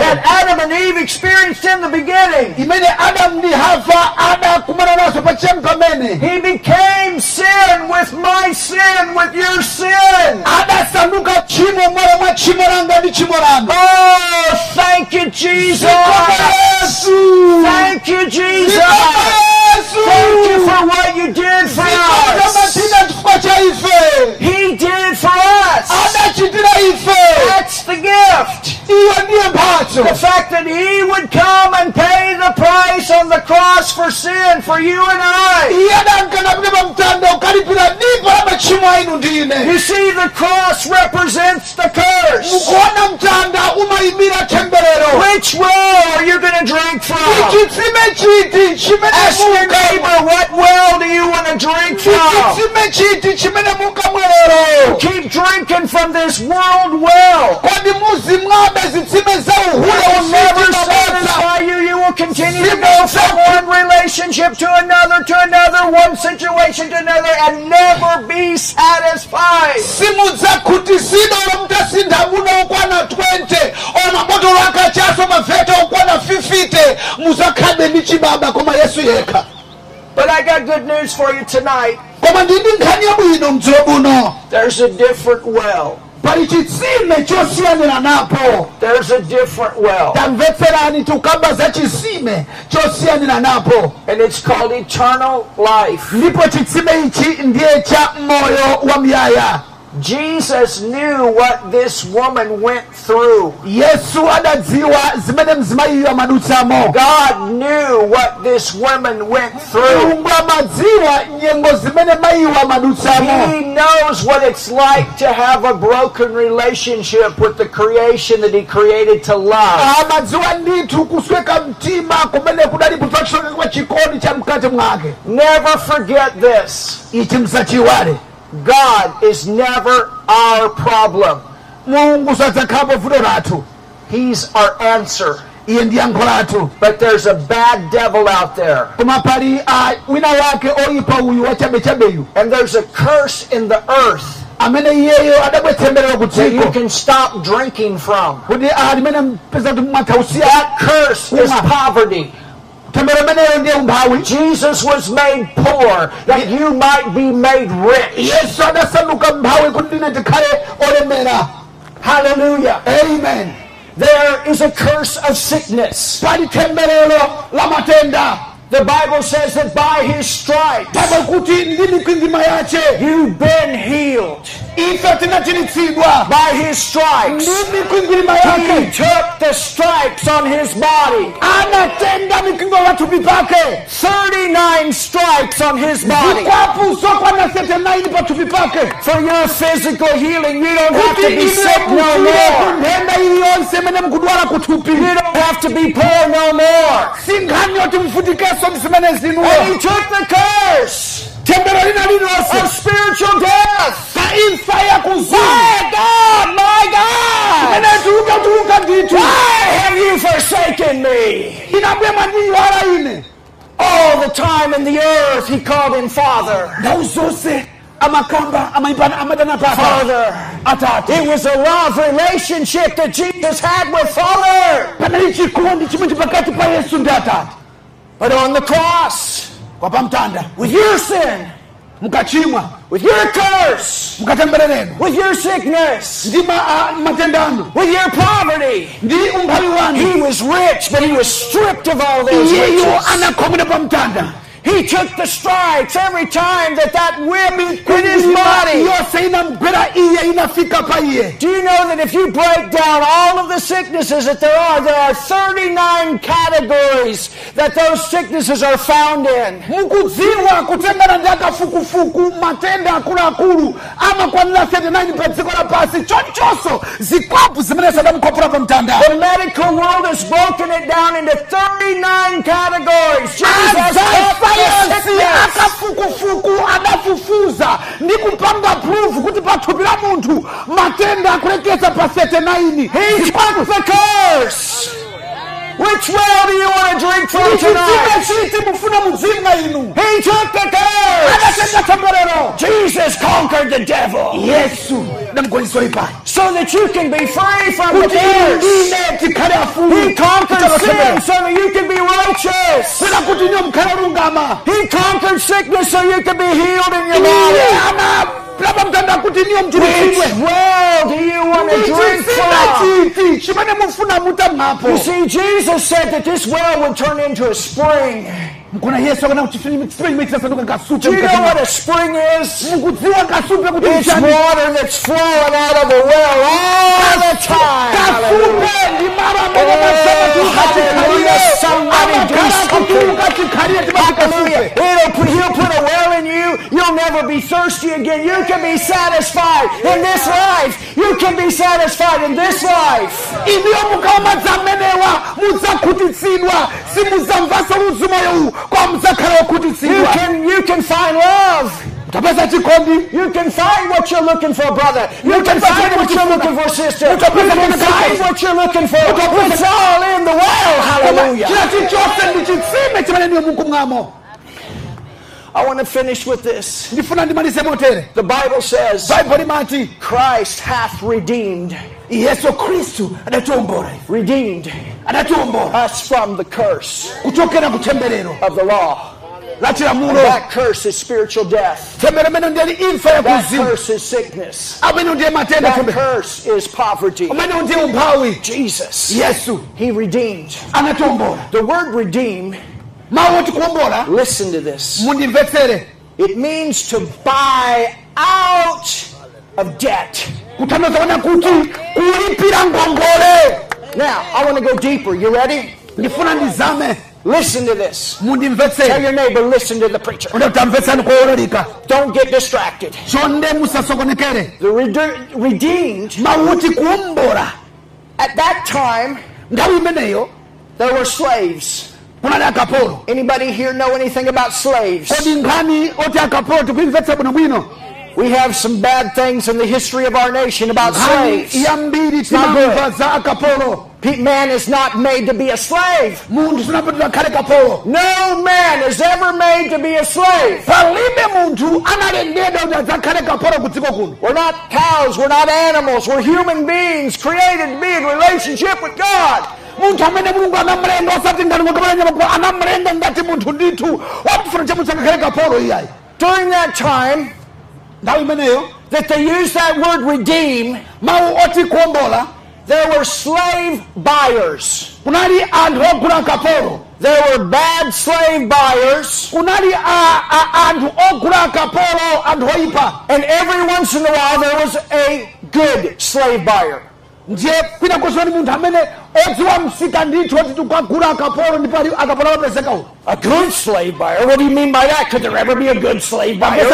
that Adam and Eve experienced in the beginning. imene adamu ndi hava adakumana naso pachiyambi pamene He became sin with my sin, with your sin. adasanduka tchimo mwala mwa tchimo langa ndi tchimo lanu Oh, thank you, Jesus. Thank you, Jesus. Thank you for what you did for us. matina chifukwa cha ife He did for us. That's the gift. Iyo ndiye mphatso The fact that He would come and pay the price on the cross for sin for you and I. iye adankana kuti pa mtanda ukalipira dipo la machimo ainu ndi ine You see, the cross represents the curse. mukuona mtanda umayimira temberero Which well are you going to drink from? Ask your neighbor, what well do you want to drink from? chitsime chiti chimene mukamwerero Keep drinking from this world well. Kodi muzimwabe zitsime za It will never satisfy you. You will continue to go from one relationship to another, to another, one situation to another, and never be satisfied. simudzakhutisidwa olo mtasintha muno okwana 20 ona mabotolo akachaso maveta okwana 50 muzakhabe ndi chibaba koma yesu yekha But I got good news for you tonight. koma ndindi nkhani yabwino mdzulo buno There's a different well. Pali chitsime chosiyanira napo There's a different well. tamvetserani tikukamba za chisime chosiyanira napo And it's called eternal life. Ndipo chitsime ichi ndiye cha moyo wa muyaya Jesus knew what this woman went through. yesu adadziwa zimene mzimayiyo amadutsamo God knew what this woman went through. mulungu amadziwa nyengo zimene mayiwo amadutsamo He knows what it's like to have a broken relationship with the creation that He created to love. amadziwa ndithu kusweka mtima kumene kudali kutsakisokekwa chikondi cha mkati mwake Never forget this God is never our problem, He's our answer. iye But there's a bad devil out there. koma pali wina wake oyipa uyu wachabechabeyu And there's a curse in the earth amene iyeyo adabwetsemberera ku that you can stop drinking from. kuti ah, limene mpeza kuti mwatausiya That curse is poverty. Tembero imeneyo ndiye umphawi Jesus was made poor that you might be made rich. yesu adasanduka mphawi kuti ndine tikhale olemera Hallelujah. amen There is a curse of sickness. Pali temberero la matenda The Bible says that by his stripes tabwe kuti ndi mikwingwima yace you've been healed. By his stripes he took the stripes on his body. anatenga mikwingwa pathupi pake 39 stripes on his body. zikwapu zokwana 39 pathupi pake For your physical healing, you don't have to be sick no more. kunthenda iliyonse imene mukudwala kuthupi You don't have to be poor no more. Si nkhani yoti mvutikenso ndi zimene And he took the curse tembero lina lililonse of spiritual death. ka imfa ya kuzimu My God, my God! imene tuluka tuluka ndithu Why have you forsaken me? inabwe mwandiyiwala ine All the time in the earth, he called him Father. ndau zonse amakamba amayipana amadana papa Father. It was a love relationship that Jesus had with Father. But on the cross, with your sin, with your curse, with your sickness, ndi ma- a- with your poverty, ndi umphawi wanu he was rich, but he was stripped of all those iyeyo riches. anakhomera pamtanda He took the stripes every time that that whip hit his body. yonse inamgwera iye inafika pa iye Do you know that if you break down all of the sicknesses that there are, there are 39 categories that those sicknesses are found in. mukudziwa kutengana ndi akafukufuku matenda akuluakulu amakwanira 39 pa dziko lapansi chonchonso zikwapu zimene sadamukhophera pa mtanda The medical world has broken it down into 39 categories. Jesus cut the azasayansi sickness. akafukufuku adafufuza ndi kupanga proof kuti pa thupi la munthu matenda akulekeza pa 39 He took the curse. Which well do you want to drink from tonight? chiti mufuna mudzinga inu He took the curse. Jesus conquered the devil yesu so that you can be free from the curse. He conquered sin so that you can be righteous. kwena kuti niyo mkhale olungama He conquered sickness so you can be healed in your body. Analapa mtanda kuti niyo Which well do you want to drink from? chimene mufuna mutamwapo You see, Jesus said that this well would turn into a spring. Mkona yesu akana kuchipinyi chisasanduka kasupe Do you know mkati what a spring is? mukudziwa kasupe kuti It's mchani water that's flowing out of the well all the time. kasupe Hallelujah. ndi malo amene Oh, masema tiukachikhalire hallelujah. Somebody do amakhala kuti something. ukachikhalire timati Hallelujah. kasupe It'll put, he'll put a well in you. You'll never be thirsty again. You can be satisfied in this life. You can be satisfied in this life. iniyo mukaomadzi amenewa mudzakhutitsidwa simudzamvaso udzumoyo uwu kwa mudzakhala You can, you can find love. tapeza chikondi You can find what you're looking for, brother. You can find what you're looking for, sister. You can find what you're looking for. It's all in the well. Hallelujah. china chilichonse ndi chitsime chimene niyo mukumwamo I want to finish with this. ndifuna ndimalize motere The Bible says, Christ hath redeemed, yesu khristu adatiwombola ife redeemed adatiwombola us from the curse kuchokera ku temberero of the law. That curse is spiritual death. tembero imene ndiyali imfa ya That curse is sickness. That curse is poverty. umene ndiye umphawi Jesus, yesu He redeemed. The word redeem, mawu oti kuwombola listen to this. It means to buy out of debt. kutanthauza kuona kuti kulipira ngongole Now, I want to go deeper. You ready? Listen to this. Tell your neighbor, listen to the preacher. ode kutamvetsani kuwolalika Don't get distracted. The rede- redeemed, at that time, there were slaves. Anybody here know anything about slaves? Kodi nkhani oti akapolo tikuimvetsa bwinobwino We have some bad things in the history of our nation about slaves. yambiri not timamva za akapolo Pe- Man is not made to be a slave. munthu sinapatidwa akhale kapolo No man is ever made to be a slave. palibe munthu analengedwa kuti adzakhale kapolo ku dziko kuno We're not cows, we're not animals, we're human beings created to be in relationship with God. munthu amene mulungu anamlenga osati ngati mukamalanyama anamlenga ngati munthu ndithu wamfuna chamuti kapolo iyayi During that time that they use that word redeem, mawu oti kuombola there were slave buyers. kunali anthu ogula kapolo There were bad slave buyers, kunali a- a- kapolo anthu and every once in a while there was a good slave buyer. Ndiye kwina kosoni munthu amene odziwa msika ndithu oti tikagula akapolo ndipo akapolo amapezeka uno A good slave buyer? What do you mean by that? Could there ever be a good slave buyer?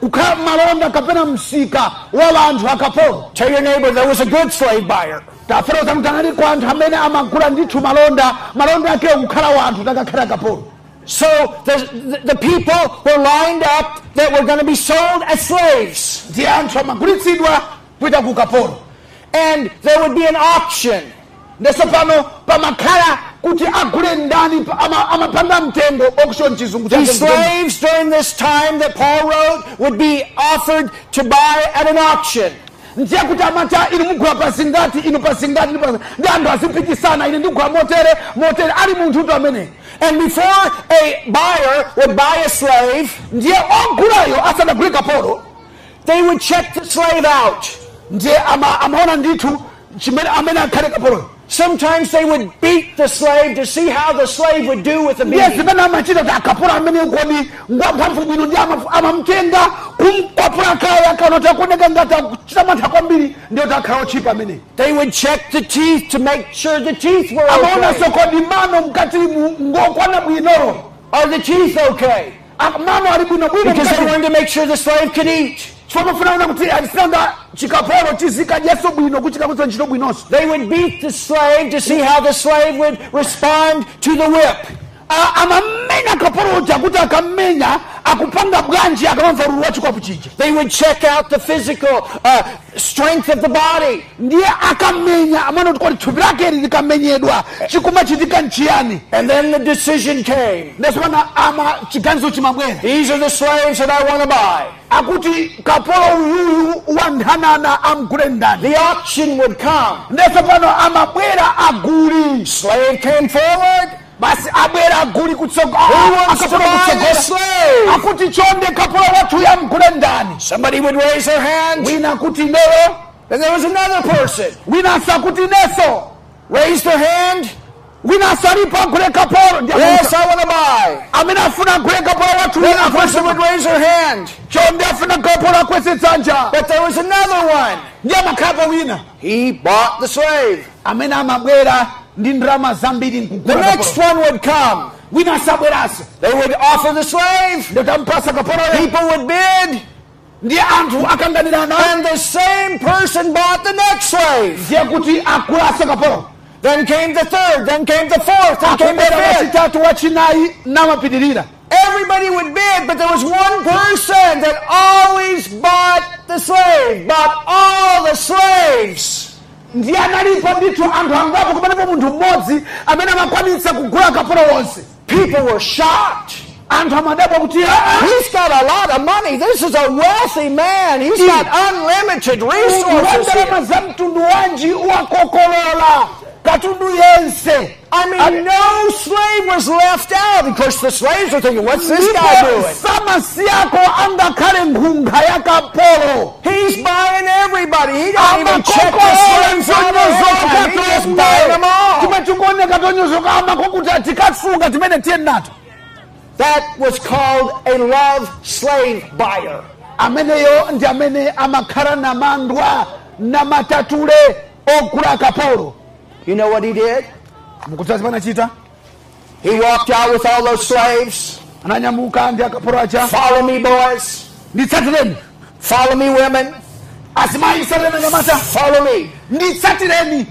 Kukhala malonda kapena msika wa anthu akapolo Tell your neighbor there was a good slave buyer. kuti anali kwa anthu amene amagula ndithu malonda malonda akewo kukhala wa anthu takakhala akapolo So the, the, the people were lined up that were going to be sold as slaves. ndiye anthu amagulitsidwa kuita ku ukapolo And there would be an auction. ndeso pano pamakhala kuti agule ndani pa- ama- amapanga mtengo okushoni chizungu chake slaves during this time that Paul wrote would be offered to buy at an auction. ndiye kuti amata inu mugula pasingati inu pasingati inu pasingati. ndi anthu azipikisana ine ndigula motere motere ali munthu uto amene And before a buyer would buy a slave, ndiye ogulayo asadagule kapolo they would check the slave out. Ndiye ama- amaona ndithu chimene amene akhale kapoloyo Sometimes they would beat the slave to see how the slave would do with the ndiye beating. zimene amachita kuti akapolo amene kodi ngwamphamvu bwino ndi ama- amamtenga kumkwapula kaya akaona kuti akuoneka ngati akuchita mantha kwambiri ndiye kuti akhala otchipa ameneyi They would check the teeth to make sure the teeth were okay. kodi mano mkatimu ngokwana Are the teeth okay? Mano ali bwino bwino Because they wanted to make sure the slave could eat. Kuti chikapolo bwino ntchito bwinonso They would beat the slave to see how the slave would respond to the whip. Amamenya kapolo uja kuti akammenya akupanga bwanji akamamva ululu wa chikwapu chija They would check out the physical uh, strength of the body. ndiye akamenya amaona kuti kodi thupi lake likamenyedwa chikumachitika nchiyani And then the decision came. ndeso pana ama chiganizo chimabwera These are the slaves that I want to buy. akuti kapolo uyuyu wanthanana amgule ndani The auction would come. ndeso pano amabwera aguli Slave came forward. Basi abwera aguli kutsogo- Who wants ah, to akapolo buy the kutsogola slave? akuti kapolo wathu yamgule ndani Somebody would raise their hand. wina akuti ineyo Then there was another person. winanso akuti ineso Raised their hand. winanso alipo agule kapolo Ndiye Yes, I want to buy. amene afuna agule kapolo wathu Then a person would raise their hand. chonde afuna kapolo akwese dzanja But there was another one. ndiye amakhapo wina He bought the slave. amene amabwera ndi ndalama zambiri The next one would come. They would offer the slave. ndiye tampasa kapoloyo People would bid. ndiye anthu akanganirana And the same person bought the next slave. ndiye kuti akulaso kapolo Then came the third. Then came the fourth. Then came the fifth. wachitatu wachinayi namapitirira Everybody would bid, but there was one person that always bought the slave, bought all the slaves. Ndiye analipo ndithu anthu angapo kumanepo munthu mmodzi amene amakwanitsa kugula kapolo wonse People were shocked. anthu amadabwa kuti "Ah, He's got a lot of money. This is a wealthy man. He's got unlimited resources. wandalama here. za mtundu wanji wakokolola katundu yense I mean, no slave was left out. Of course, the slaves were thinking, what's this guy doing? samasiyako angakhale nkhunga ya kapolo He's buying everybody. He don't even check the slaves of time. He just buying them all. timwe tikuoneka tonyozoka amakokuti tikasunga timene tiye nato That was called a love slave buyer. ameneyo ndi amene amakhala na mandwa na matatule kapolo You know what he did? mukudziwa zimene achita He walked out with all those slaves. ananyamuka ndi akapolo aja Follow me, boys. Follow me, women. asimayi satireni nyamata Follow me.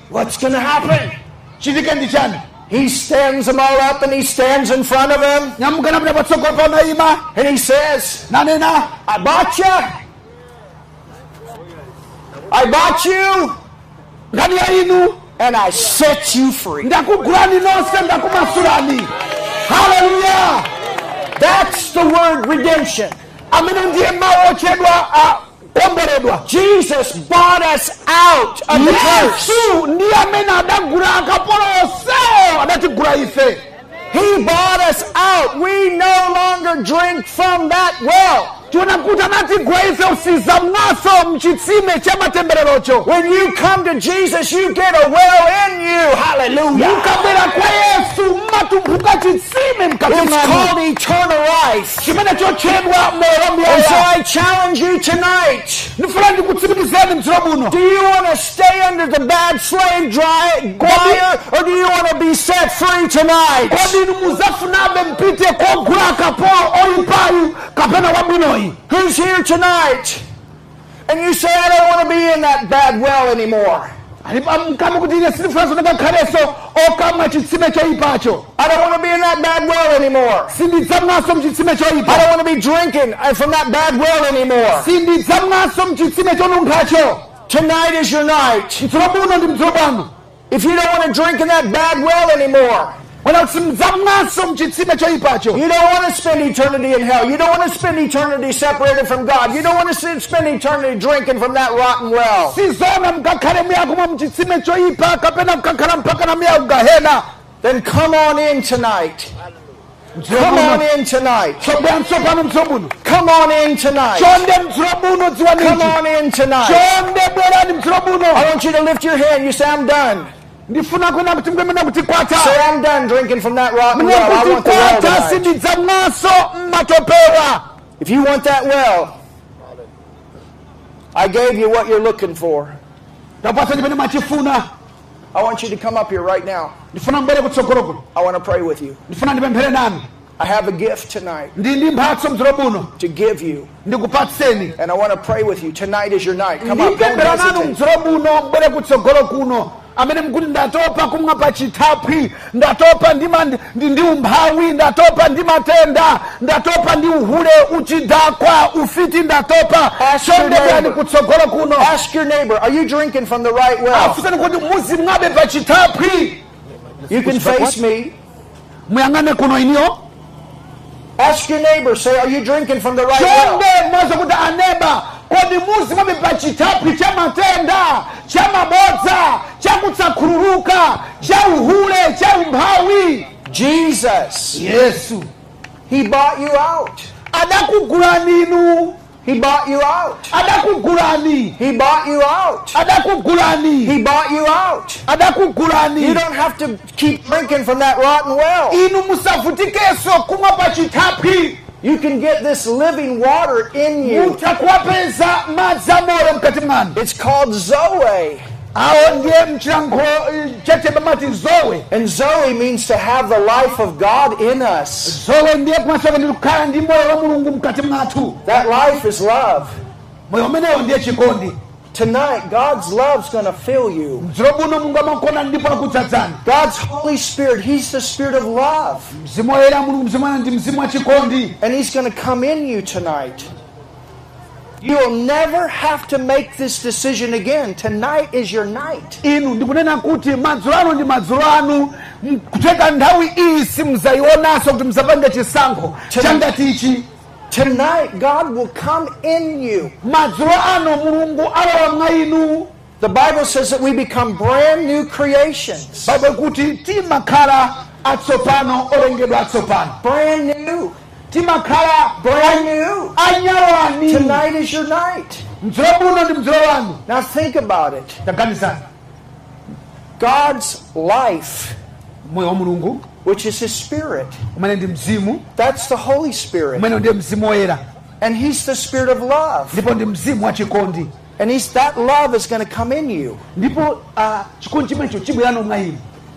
What's going to happen? chitike ndi chani He stands them all up and he stands in front of him nyamuka napita patsogolo pa unayima and he says, I bought you. I bought you ngani ya inu and I set you free. ndakugulani nonse ndakumasulani haleluya That's the word redemption. amene ndiye mawu otchedwa a kuomboledwa Jesus bought us out of the curse. yesu ndiye amene adagula akapolo onsewo adatigula He bought us out. We no longer drink from that well. Tiona nati gwaife ife usiza mwaso mchitsime cha matembererocho When you come to Jesus, you get a well in you. Hallelujah. mukabwera kwa yesu mmatumphuka chitsime mkati It's called eternal life. chimene moyo wamuyaya challenge you tonight. ndifuna ndikutsimikizeni mdziro muno Do you want to stay under the bad slave dry, choir or do you want to be set free tonight? kodi muzafunabe mpite kogula oyipayu kapena wabwinoyi Who's here tonight? And you say, I don't want to be in that bad well anymore. alipa mkama kuti ine sindifuna zondakakhalenso okamwa chitsime choyipacho I don't want to be in that bad well anymore. I don't want to be drinking uh, from that bad well anymore. sindidzamwaso mchitsime chonunkhacho Tonight is your night. mdziro muno ndi mdziro bwanu If you don't want to drink in that bad well anymore, ona kuti simdzamwaso mchitsime choyipacho you don't want to spend eternity in hell. You don't want to spend eternity separated from God. You don't want to spend eternity drinking from that rotten well. sizona mkakhale muyakumwa mchitsime choyipa kapena mkakhala mpaka na muya ugahena Then come on in tonight. Come on in tonight. chobwera mtsopano mdziro muno Come on in tonight. chonde mdziro muno Come on in tonight. chonde bwerani mdziro I want you to lift your hand. You say, I'm done. Ndifuna kwena kuti mkwemena kuti kwata Say, I'm done drinking from that rotten mne well. I kuti want the well kwata tonight. sindidzamwaso mmatopewa If you want that well, I gave you what you're looking for. tapasa chimene mwachifuna I want you to come up here right now. ndifuna mbwere kutsogolo I want to pray with you. ndifuna ndipemphere nanu I have a gift tonight ndi ndi mphatso mdziro muno to give you, and I want to pray with you. Tonight is your night. Come up. Don't hesitate. mdziro muno mbwere kutsogolo kuno amene mkuti ndatopa kumwa pa chithaphwi ndatopa ndi ma- ndi ndi umphawi ndatopa ndi matenda ndatopa ndi uhule uchidakwa ufiti ndatopa Ask your neighbor. kutsogolo kuno Ask your neighbor, are you drinking from the right well? kuti muzimwabe pa chithaphwi You can face me. muyang'ane kuno iniyo Ask your neighbor, say, are you drinking from the right well? chonde mwaza kuti aneba. Kodi muzimwabe pa chithaphwi cha matenda cha mabodza cha kutsakhululuka cha uhule cha umphawi. Jesus, yesu. He bought you out. adakugulani inu He bought you out. adakugulani He bought you out. adakugulani He bought you out. You don't have to keep drinking from that rotten well. inu musavutikenso kumwa pa chithaphwi You can get this living water in you. mutakuwapeza madzi amoyo mkati It's called Zoe. Awo ndiye mchilankhulo chatemba mati zowe And Zoe means to have the life of God in us. zowe ndiye kumasoka ndi kukhala ndi moyo wa mulungu mkati mwathu That life is love. moyo umenewo ndiye chikondi Tonight, God's love's going to fill you. mdziro buno mulungu amakona ndipo akudzadzani God's Holy Spirit, He's the Spirit of love. mzimu woyera mulungu mzimu wana ndi mzimu wa chikondi And He's going to come in you tonight. You'll never have to make this decision again. Tonight is your night. inu ndikunena kuti madzulo ano ndi madzulo anu M- kuteka nthawi iyi simuzayionanso kuti muzapange chisankho changati ichi Tonight, God will come in you. madzulo ano mulungu alowa mwa inu The Bible says that we become brand new creations. baibo kuti timakhala atsopano olengedwa atsopano Brand new. Timakhala Brand new. anyalwani Tonight is your night. mdzulo buno ndi mdzulo wanu Now think about it. God's life, moyo wa mulungu which is His Spirit, umene ndi mzimu that's the Holy Spirit. umene ndiye mzimu woyera And He's the Spirit of love. ndipo ndi mzimu wa chikondi And He's that love is going to come in you. Ah,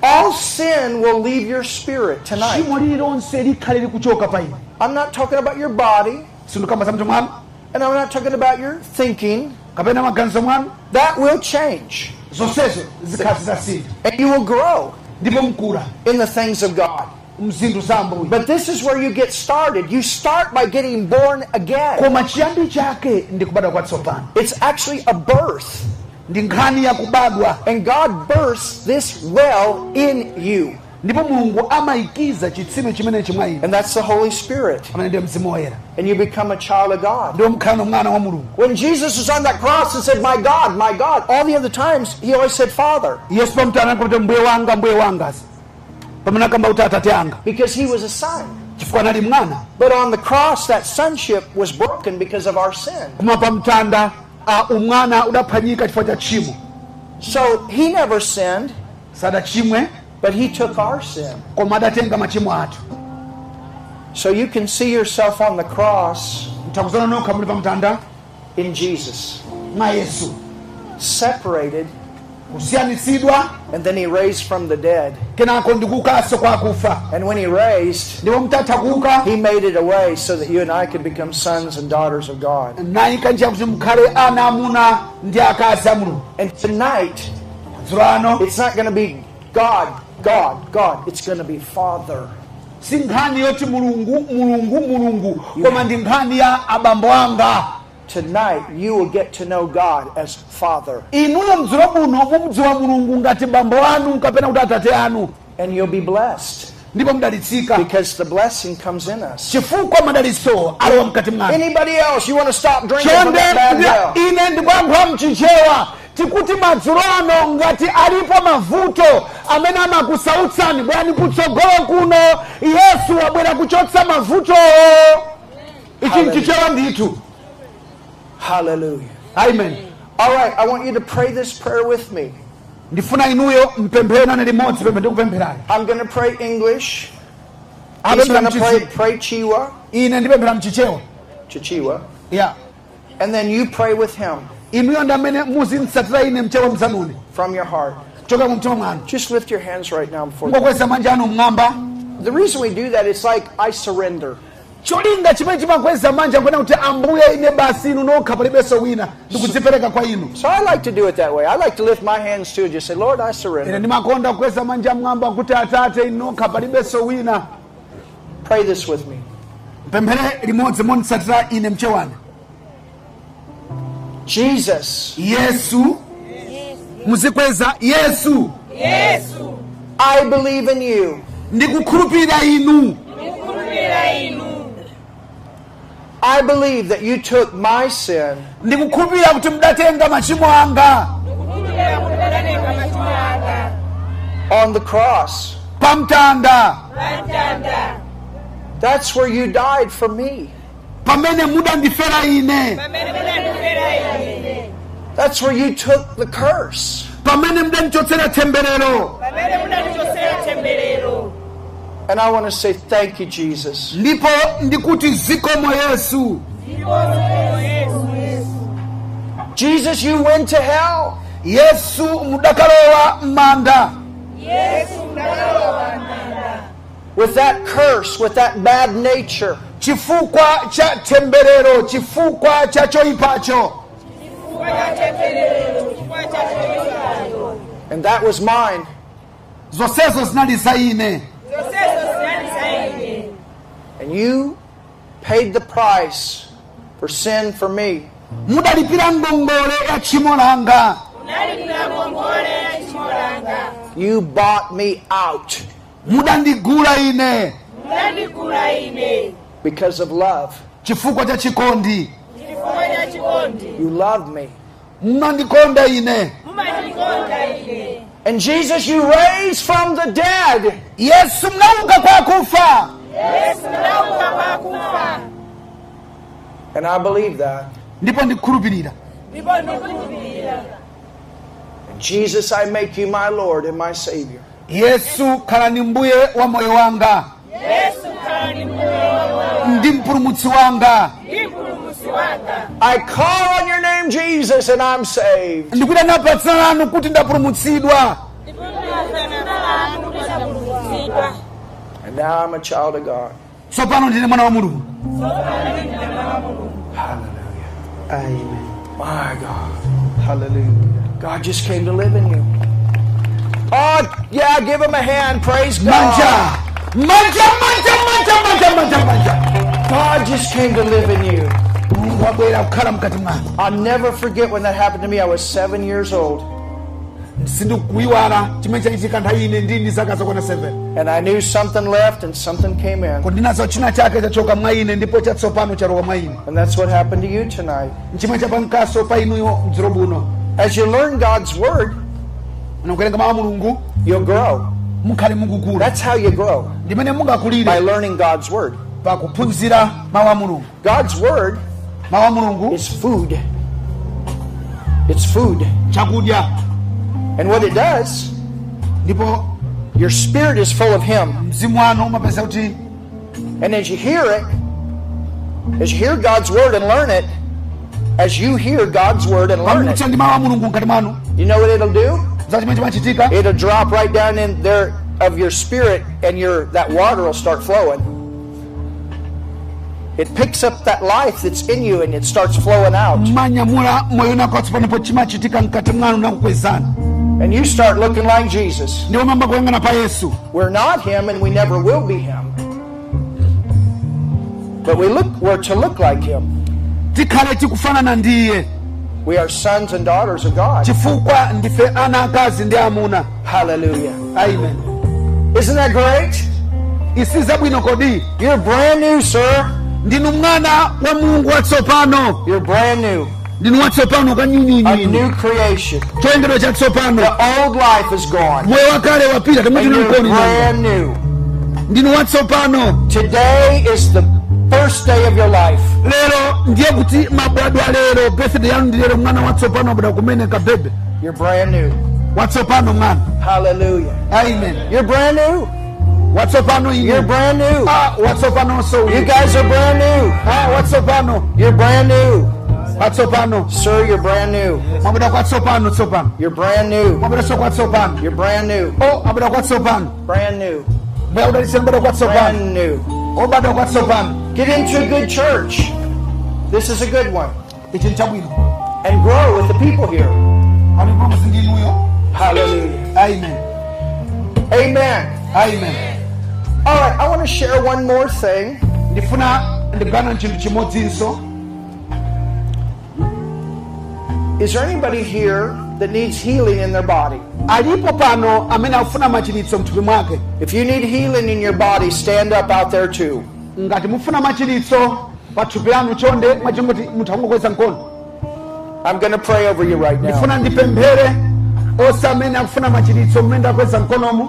ndipo chikondi chimenecho chibwerano mwa inu All sin will leave your spirit tonight. chimo lililonse likhale likuchoka pa inu I'm not talking about your body, sindikamba za mtu mwanu and I'm not talking about your thinking. kapena maganizo mwanu That will change. And you will grow in the things of God. mzinthu za ambuye But this is where you get started. You start by getting born again. koma chiyambi chake ndi kubadwa kwatsopano It's actually a birth. Ndi ya kubadwa And God births this well in you. ndipo mulungu amayikiza chitsime chimenechi mwa inu And that's the Holy Spirit. amene ndiye mzimu woyera And you become a child of God. ndiwo mkhala mwana wa mulungu When Jesus was on that cross and said, My God, my God, all the other times he always said, Father, yesu pamtana kuti mbuye wanga mbuye wanga pamene akamba kuti because he was a son. chifukwa anali mwana But on the cross, that sonship was broken because of our sin. Umwana chifukwa cha tchimo So he never sinned, sadachimwe but he took our sin. koma adatenga machimo athu. So you can see yourself on the cross mtakuzana nokha muli pamtanda in Jesus, mwa yesu. Separated, and then he raised from the dead. kenako ndikuukanso kwa akufa And when he raised, ndipo mtatha kuuka he made it a way so that you and I could become sons and daughters of God. nayika njira kuti mukhale ana amuna ndi akazi a mulungu And tonight, it's not going to be God, God, God. It's going to be Father. si nkhani yoti mulungu mulungu mulungu koma ndi nkhani ya abambo anga Tonight, you will get to know God as Father, inuyo mdzulo muno mumudziwa mulungu ngati bambo anu kapena kuti atate anu. And you'll be blessed. Ndipo mudalitsika because the blessing comes in us. chifukwa madalitso alowa mkati mwanu. Anybody else, you want to stop drinking from chonde that bad ndi- well? ine ndikuyankhula mchichewa tikuti madzulo ano ngati alipo mavuto amene amakusautsani bwerani kutsogolo kuno yesu wabwera kuchotsa mavutowo ichi mchichewa ndithu Hallelujah. amen All right, I want you to pray this prayer with me. ndifuna inuyo mpemphere nane limodzi pembe ndikupempherani I'm going to pray English. He's going to pray, pray Chiwa, ine ndipemphera mchichewa Chichiwa, ya and then you pray with him inuyo ndi amene muzintsatira ine mchewa mzanune from your heart. kuchoka mu mtima mwanu Just lift your hands right now before. ngokweza manja anu mmwamba The reason we do that, it's like I surrender. Cholinga chimene chimakweza manja kwena kuti ambuye ine basi inu nokha palibenso wina. Ndikudzipereka kwa inu. So I like to do it that way. I like to lift my hands too and just say, Lord, I ine surrender. ndimakonda kukweza manja mmwamba kuti atate inu nokha palibenso wina. Pray this with me. pemphere limodzi monditsatira ine mchewani Jesus, yesu. Muzikweza yesu. Yesu. I believe in you. ndikukhulupirira inu. Ndikhulupirira inu I believe that you took my sin ndikukhulupirira kuti mudatenga machimo anga ndikhulupirira kuti mudatenga machimo anga on the cross. pamtanda pamtanda That's where you died for me. pamene mudandifera ine pamene mudandifera ine That's where you took the curse. pamene mudandichotsera temberero pamene mudandichotsera temberero And I want to say thank you, Jesus. ndipo ndikuti zikomo yesu Jesus, you went to hell. yesu mudakalowa m'manda yesu mudakalowa manda with that curse, with that bad nature. chifukwa cha temberero chifukwa cha choyipacho chifukwa cha temberero chifukwa cha choyipacho And that was mine. zonsezo zinali za ine zonsezo zinali za ine And you paid the price for sin for me. mudalipira ngongole ya tchimo langa unalipira ngongole ya tchimo langa You bought me out mudandigula ine because of love. chifukwa cha chikondi chifukwa cha chikondi You loved me. mumandikonda ine And Jesus, you raised from the dead. yesu mnauka kwa kufa yesu mudauka kwa kufa And I believe that. ndipo ndikhulupirira ndipo ndikhulupirira Jesus, I make you my Lord and my Savior. yesu khalani mbuye wa moyo wanga. Yesu khala ni mbuye wa ndi mpulumutsi wanga. Ndi mpulumutsi wanga. I call on your name, Jesus, and I'm saved. ndikuyitana dzina lanu kuti ndapulumutsidwa. Ndipulumutsidwa And now I'm a child of God. tsopano ndine mwana wa mulungu Hallelujah. amen My God. Hallelujah. God just came to live in you. Oh, yeah, give him a hand. Praise God. manja manja manja manja manja manja manja God just came to live in you. mulungu wabwera kukhala mkati mwanu I'll never forget when that happened to me. I was seven years old, sindikuyiwala chimene chachitika ine ndili zaka zakwana 7 and I knew something left and something came in. kuti china chake chachoka mwa ine ndipo chatsopano chalowa mwa ine And that's what happened to you tonight. chimwe chapankaso pa inuyo mdziro buno As you learn God's word, mukuwerenga mawu mulungu you'll grow. mukhale mukukula That's how you grow ndimene by learning God's word. pakuphunzira mawu a mulungu God's word mawu a mulungu is food. It's food. chakudya And what it does, your spirit is full of Him. mzimu wanu umapeza kuti And as you hear it, as you hear God's word and learn it, as you hear God's word and learn it, pamutcha ndi mawu a mulungu mkati mwanu you know what it'll do? za chimene chimachitika It'll drop right down in there of your spirit, and your that water will start flowing. It picks up that life that's in you, and it starts flowing out. Manyamula moyo wako watsopanopo chimachitika mkati mwanu nakukwezani And you start looking like Jesus. ndipo mamba kuyang'ana pa yesu We're not Him, and we never will be Him. But we look. We're to look like Him. tikhale tikufanana ndiye We are sons and daughters of God. chifukwa ndife ana akazi ndi amuna Hallelujah. amen Isn't that great? isi zabwino kodi You're brand new, sir. ndinu mwana wa mulungu watsopano You're brand new. Ndinu watsopano A kanyunyunyu new creation. choyengedwa chatsopano The old life is gone. moyo wakale wapita temwe And tili you're mkoni nanga brand new. ndinu watsopano Today is the first day of your life. lero ndiye kuti mabwadwa lero birthday yanu ndi lero mwana watsopano abwera kumene kabebe You're brand new. watsopano mwana Hallelujah. amen You're brand new. watsopano You're ine brand new. ah watsopanonso You guys are brand new. ah watsopano You're brand new. Watsopano Sir, you're brand new. mwabwera kwatsopano tsopano You're brand new. mwabweranso kwatsopano You're brand new. Oh, o abwera kwatsopano Brand new. udalisira mbwera kwatsopano Brand new. Oh, obadwa kwatsopano Get into a good church. This is a good one. ichi nchabwino And grow with the people here. Hallelujah. amen Amen. amen All right, I want to share one more thing. ndifuna ndigana chinthu chimodzinso Is there anybody here that needs healing in their body? alipo pano amene akufuna machiritso mthupi mwake If you need healing in your body, stand up out there too. ngati mufuna machiritso pa thupi lanu chonde mwachingoti munthu akungokweza mkono I'm going to pray over you right now. ndifuna ndipemphere onse amene akufuna machiritso mmene ndakweza mkonomu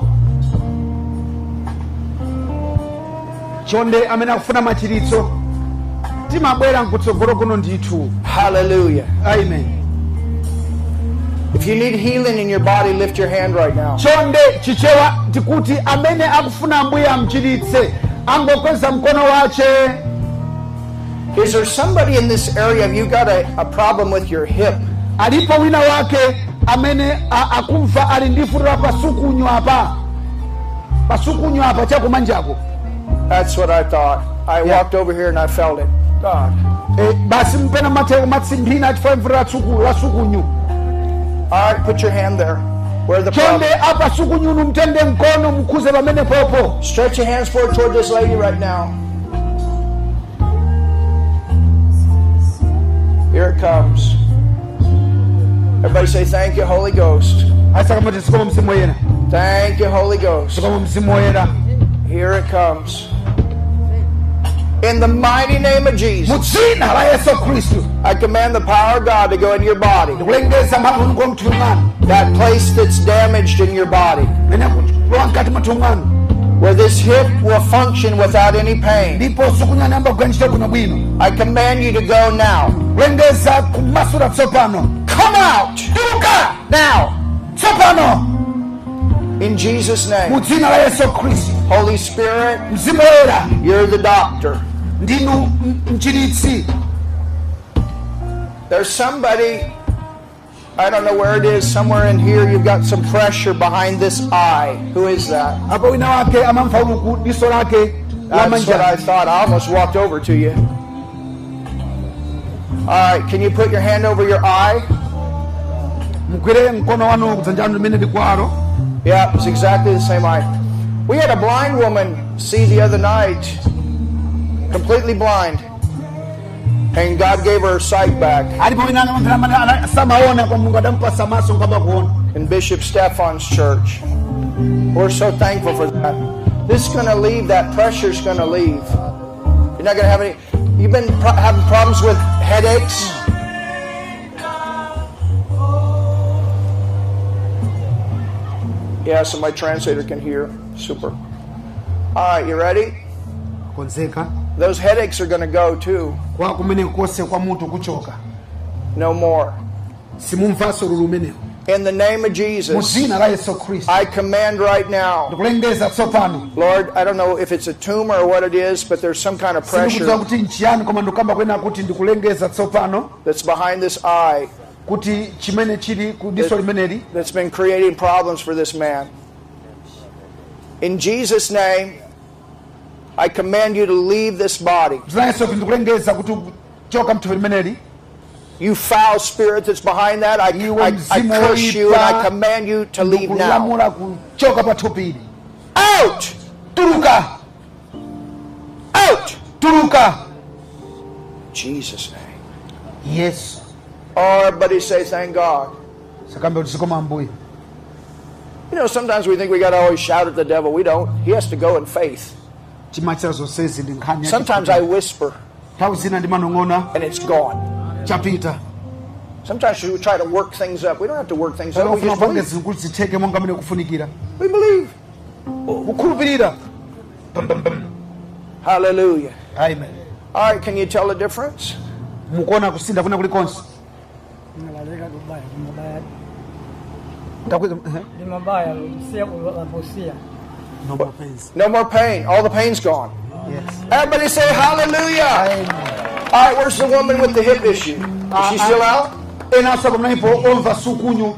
chonde amene akufuna machiritso timabwera mkutsogolo kuno ndithu Hallelujah. amen If you need healing in your body, lift your hand right now. chonde chichewa tikuti amene akufuna amchiritse angokweza mkono wace Is there somebody in this area, have you got a, a problem with your hip? alipo wina wake amene a- akumva ali ndi vuto la pasukunyu apa pasukunyu apa chakumanjako That's what I thought. I Yeah. walked over here and I felt it. God. e, basi mpena mathe matsimphina achifukwa vuto la tsuku- la sukunyu All right, put your hand there. Where the problem? chonde apa sukunyunu mtende mkono mukhuze pamene popo Stretch your hands forward toward this lady right now. Here it comes. Everybody say, Thank you, Holy Ghost. asakamati sikoma mzimu woyera Thank you, Holy Ghost. sikoma mzimu woyera Here it comes. In the mighty name of Jesus, dzina la yesu khristu I command the power of God to go into your body. ndikulengeza mphamvu mko mthupi mwanu That place that's damaged in your body, mene kulowa mkati mwathu mwanu where this hip will function without any pain. ndipo sukunyani amba kugwanjira bwino bwino I command you to go now. kulengeza kumasula tsopano. Come out. Now. In Jesus' name. dzina la yesu khristu Holy Spirit, you're the doctor. Ndinu m- mchiritsi There's somebody, I don't know where it is, somewhere in here, you've got some pressure behind this eye. Who is that? apo wina wake amamva uluku diso lake la That's what I thought. I almost walked over to you. All right, can you put your hand over your eye? mugwire mkono wanu kudzanja lanu limene likwalo Yeah, it's exactly the same eye. We had a blind woman see the other night, completely blind. And God gave her sight back alipoinanga mamvera amene ana- samaona kwa mulungu adampasa maso nkamba kuona in Bishop Stefan's church. We're so thankful for that. This is going to leave, that pressure is going to leave. You're not going to have any. You've been pro- having problems with headaches. Yeah, so my translator can hear. Super. All right, you ready? konzeka Those headaches are going to go too. kwa kumene kose kwa mutu kuchoka No more. In the name of mu Jesus, dzina la yesu khristu I command right now. ndikulengeza tsopano Lord, I don't know if it's a tumor or what it is, but there's some kind of sindikudziwa pressure kuti nchiyani koma ndikukamba kwena kuti ndikulengeza tsopano that's behind this eye kuti chimene chili ku diso limeneli that's been creating problems for this man. In Jesus' name, I command you to leave this body. dzina la yesu kuti ndikulengeza kuti choka mthupi limeneli You foul spirit that's behind that, I, I, I curse you and I command you to leave now. ndikulamula kuchoka pa thupili Out! tuluka Out! tuluka Jesus' name. Yes. Oh, everybody say thank God. sakambe kuti zikoma ambuye You know, sometimes we think we got to always shout at the devil. We don't. He has to go in faith. Sometimes. I whisper nthawi zina ndimanong'ona and it's gone. chapita Sometimes we try to work things up. We don't have to work things up. We just believe. We believe. kukhulupirira Hallelujah. amen All right, can you tell the difference? mukuona kusinda kuna kulikonse Ninalalamika vibaya, ni mabaya, Takweza- ehe. ni mabaya, usia unaposia. no more pains. No more pain. All the pain's gone. Yes. Everybody say hallelujah. Amen. All right, where's the woman with the hip issue? Is she still out? ena asaba mnaipo omva sukunyu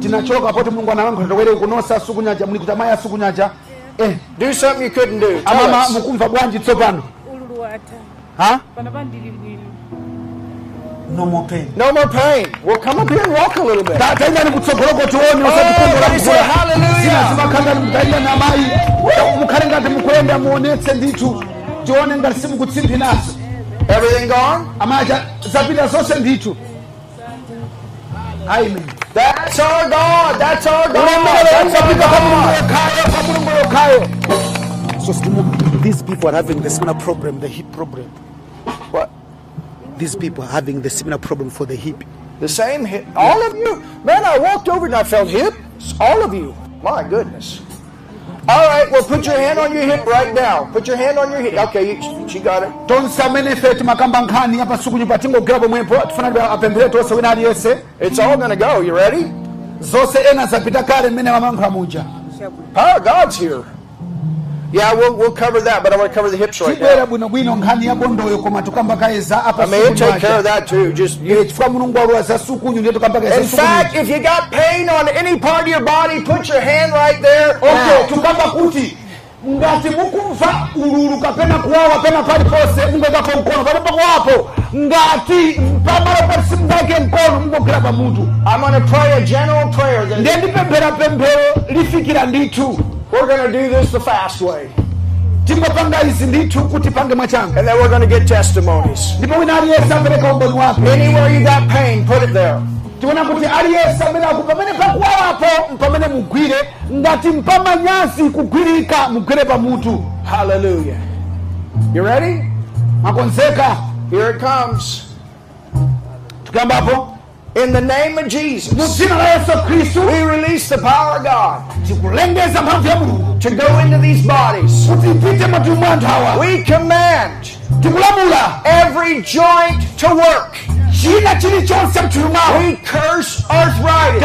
tinachoka poti mulungu analankhula towere kunosa sukunyaja muli kuti amayi asukunyaja eh Do something you couldn't do. Tell amama us. mukumva bwanji tsopano ululuwata ha pano pandili bwino no more pain No more pain. Well, come up here and walk a little bit. taitani kutsogoloko tione everybody say hallelujah. zina zimakhanga mutalia na mayi mukhale ngati mukuyenda muonetse ndithu tione Everything gone? amaja zapita zonse ndithu amen That's our God. That's our God. That's our uzapita kwa mulungu God. yekhayo kwa mulungu yekhayo So these people are having the similar problem, the hip problem. What? These people are having the similar problem for the hip. The same hip. All of you. Man, I walked over and I felt hips. All of you. My goodness. All right, well, put your hand on your hip right now. Put your hand on your hip. Okay, you, she got it. tonse amene ife timakamba nkhani apa sukunyu patingogera pomwepo tifuna apemphere tonse wina aliyense It's all going to go. You ready? zonse ena zapita kale mmene mamankhula muja ah, Power God's here. Yeah, we'll, we'll cover that, but I want to cover the hips right now. bwinobwino nkhani ya bondoyo koma tukamba kayeza apa I mean, he'll take care of that too. Just you. chifukwa mulungu waluwa za sukunyu ndiye tukamba kayeza In fact, if you got pain on any part of your body, put your hand right there. okay ngati mukumva ululu kapena kuwawa pena palipose mungwekapo mkono palipo kuwapo ngati pamalo poti simungake mkono mungogera pa mutu I'm going to pray a general prayer. Then ndiye ndipemphera pemphero lifikira ndithu we're going to do this the fast way. tingopanga izi ndithu kuti pange mwachanga And then we're going to get testimonies. ndipo wina aliyense apereka umboni wake Anywhere you got pain, put it there. kuti aliyense amene aku pamene pakuwawapo mpamene mugwire ngati mpamanyazi kugwirika mugwire pa mutu Hallelujah. You ready? Here it comes. tikuyambapo In the name of Jesus, dzina la yesu khristu we release the power of God tikulengeza mphamvu ya to go into these bodies. kuti ipite matupi mwa anthu awa We command every joint to work. china chilichonse mthupi mwawo We curse arthritis.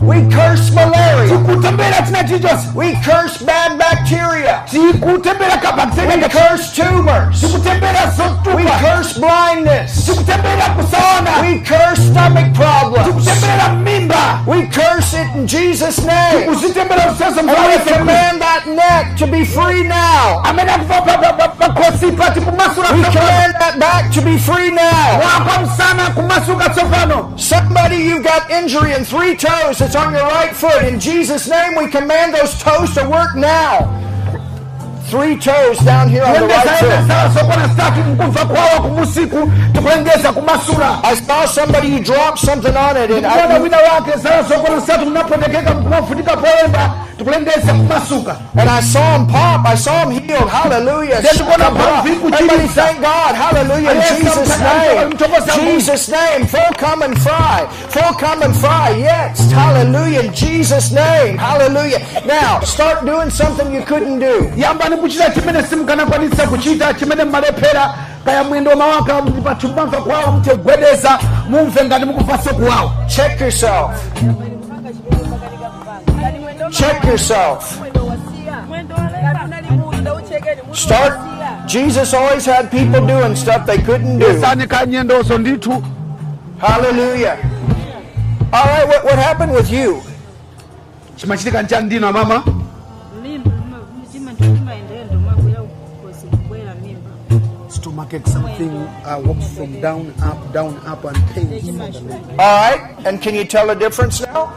We curse malaria. tikutembera china chilichonse We curse bad bacteria. We curse tumors. We curse blindness. kusaona We curse stomach problems. mimba We curse it in Jesus' name. And we command that neck to be free now. amene akuva pakhosipa tikumasula We command that back to be free now. wapa kumasuka tsopano Somebody, you've got injury in three toes that's on your right foot. In Jesus' name, we command those toes to work now. three toes down here on the right foot. sawa sokona statu mkumva kwawa kumusiku tikulengeza kumasula I saw somebody you dropped something on it, and I, wina wake sawa sokona statu mnapondekeka mkumafunika poyenda tikulengeza kumasuka and I saw him pop. I saw him healed. Hallelujah. Then we're gonna pump people Everybody thank God. Hallelujah. In Jesus' name. I'm talking about- Jesus' name. Full come and fry. Full come and fry. Yes. Hallelujah. In Jesus' name. Hallelujah. Now, start doing something you couldn't do. yambani kuchita Check yourself. Start. Jesus always had people doing stuff they couldn't do. yesani kanyendoso ndithu Hallelujah. All right, what, what happened with you? chimachitika nchani ndino mama mimba mtima timaendera ndomabwera kukosi kubwera mimba Stomach ache, something uh, walks from down, up, down, up, and pains. All right, and can you tell the difference now?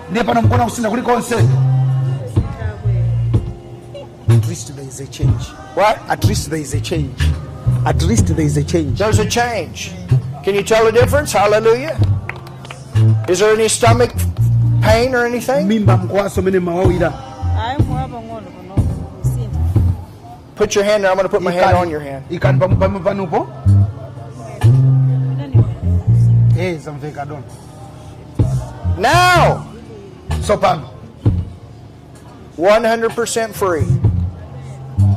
At least there is a change. What? At least there is a change. At least there is a change. There's a change. Can you tell the difference? Hallelujah. Is there any stomach pain or anything? Mimba mkwaso mene mawawira. ayi mwoyo pang'ono pano kusinda Put your hand there. I'm going to put my hand on your hand. ikani pamu- pamu- panupo inani eh zamveka dona Now, so 100% free.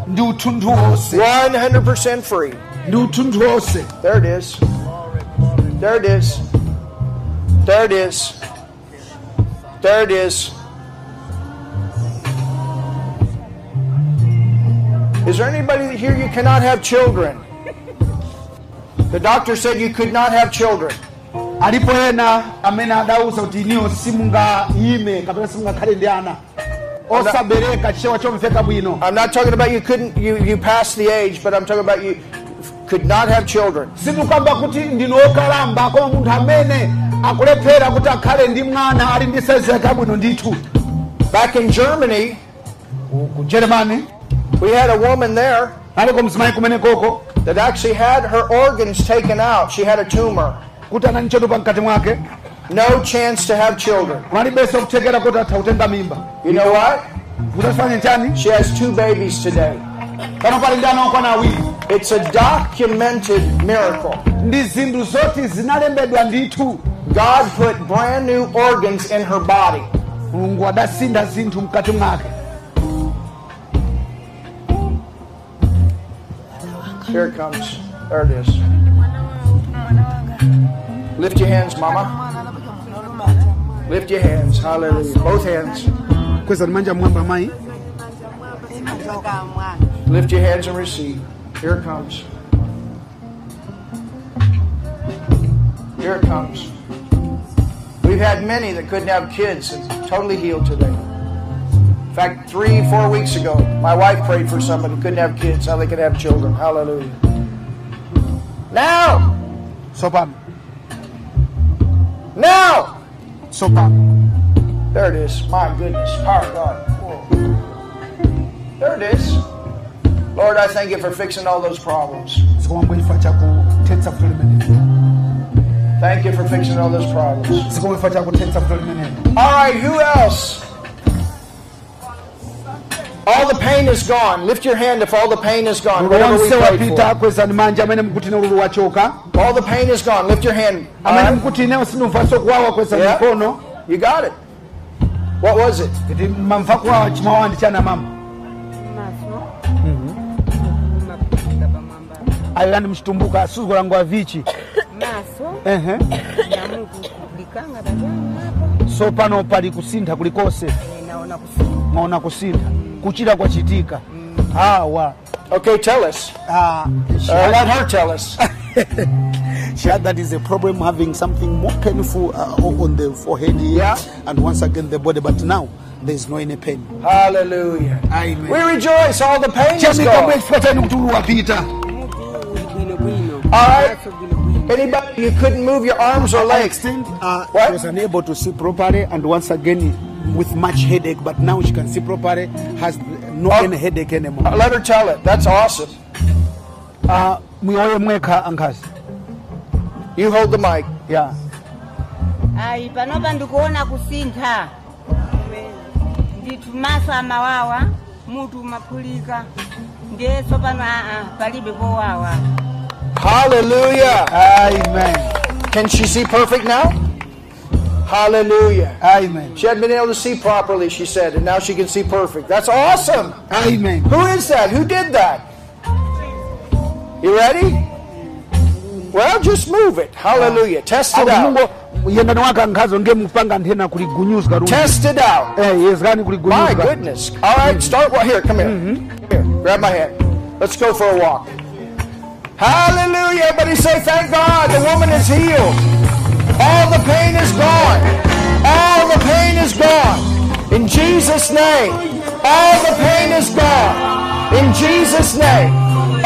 Ndi uthunthu 100% free. ndi uthunthu wonse There it is. There it is. There it is. There it is. Is there anybody here you cannot have children? The doctor said you could not have children. alipo ena amene adauza kuti iniwo simungayime kapena simungakhale ndi ana I'm not talking about you couldn't you you passed the age, but I'm talking about you could not have children. sitikamba kuti ndino okalamba koma munthu amene akulephera kuti akhale ndi mwana ali ndi saizi yake abwino ndithu Back in Germany, germany we had a woman there aliko mzimayi kumenekoko that actually had her organs taken out. She had a tumor. Kuti anali chotupa mkati mwake No chance to have children. palibenso kuthekera kuti atha kutenga mimba You know what? chani She has two babies today. pano pali ndi ana okwana awiri It's a documented miracle. ndi zinthu zoti zinalembedwa ndithu God put brand new organs in her body. mulungu adasintha zinthu mkati mwake Here it comes. There it is. Lift your hands, Mama. Lift your hands. Hallelujah. Both hands. Kweza ni manja mai. Lift your hands and receive. Here it comes. Here it comes. We've had many that couldn't have kids and totally healed today. In fact, three, four weeks ago, my wife prayed for somebody who couldn't have kids, how they could have children. Hallelujah. Now! so pano Now! So There it is. My goodness. Power of God. Whoa. There it is. Lord, I thank you for fixing all those problems. zikomwe chifukwa chakuthetsa vuto limenelo Thank you for fixing all those problems. zikomwe chifukwa chakuthetsa vuto limenelo All right, who else? All the pain is gone. Lift your hand if all the pain is gone. ululu Whatever we wapita for. kwezani manja amene mukutine ululu wachoka All the pain is gone. Lift your hand. amene Uh, mukutine sindimvanso kuwawa kwezani Yeah. mikono you got it. What was it? kuti mamva kuwawa chimawawa ndi chana mama maso mapiga pamwamba ayo yani mchitumbuka sukulangwa vichi maso ehe namuku likanga tajani hapa so pano pali kusintha kulikonse Eh, naona kusinda kusintha kuchira kwachitika awa Okay, tell us. Uh, Uh, let her tell us. she had that is a problem having something more painful uh, on the forehead here Yeah. and once again the body. But now there is no any pain. Hallelujah. Amen. We rejoice. All the pain is gone. chifukwa chani kuti ululu wapita mutu uli bwinobwino All right. Anybody you couldn't move your arms or legs? Extend, uh, What? was unable to see properly and once again with much headache, but now she can see properly, has no Oh. any headache anymore Uh, Let her tell it. That's awesome. uh, muyoye mwekha ankazi You hold the mic. yeah ayi panopa ndikuona kusintha ndithu maso amawawa mutu umaphulika ndiye tsopano aa palibe powawa Hallelujah. amen Can she see perfect now? Hallelujah. amen She hadn't been able to see properly, she said, and now she can see perfect. That's awesome. amen Who is that? Who did that? You ready? Well, just move it. Hallelujah. Test it out. yendani wake mupanga nthena kuligunyuza Test it out. eh My goodness. All right, start. Well, here, come here. Here, grab my hand. Let's go for a walk. Hallelujah. Everybody say, thank God. The woman is healed. All the pain is gone. All the pain is gone. In Jesus' name. All the pain is gone. In Jesus' name.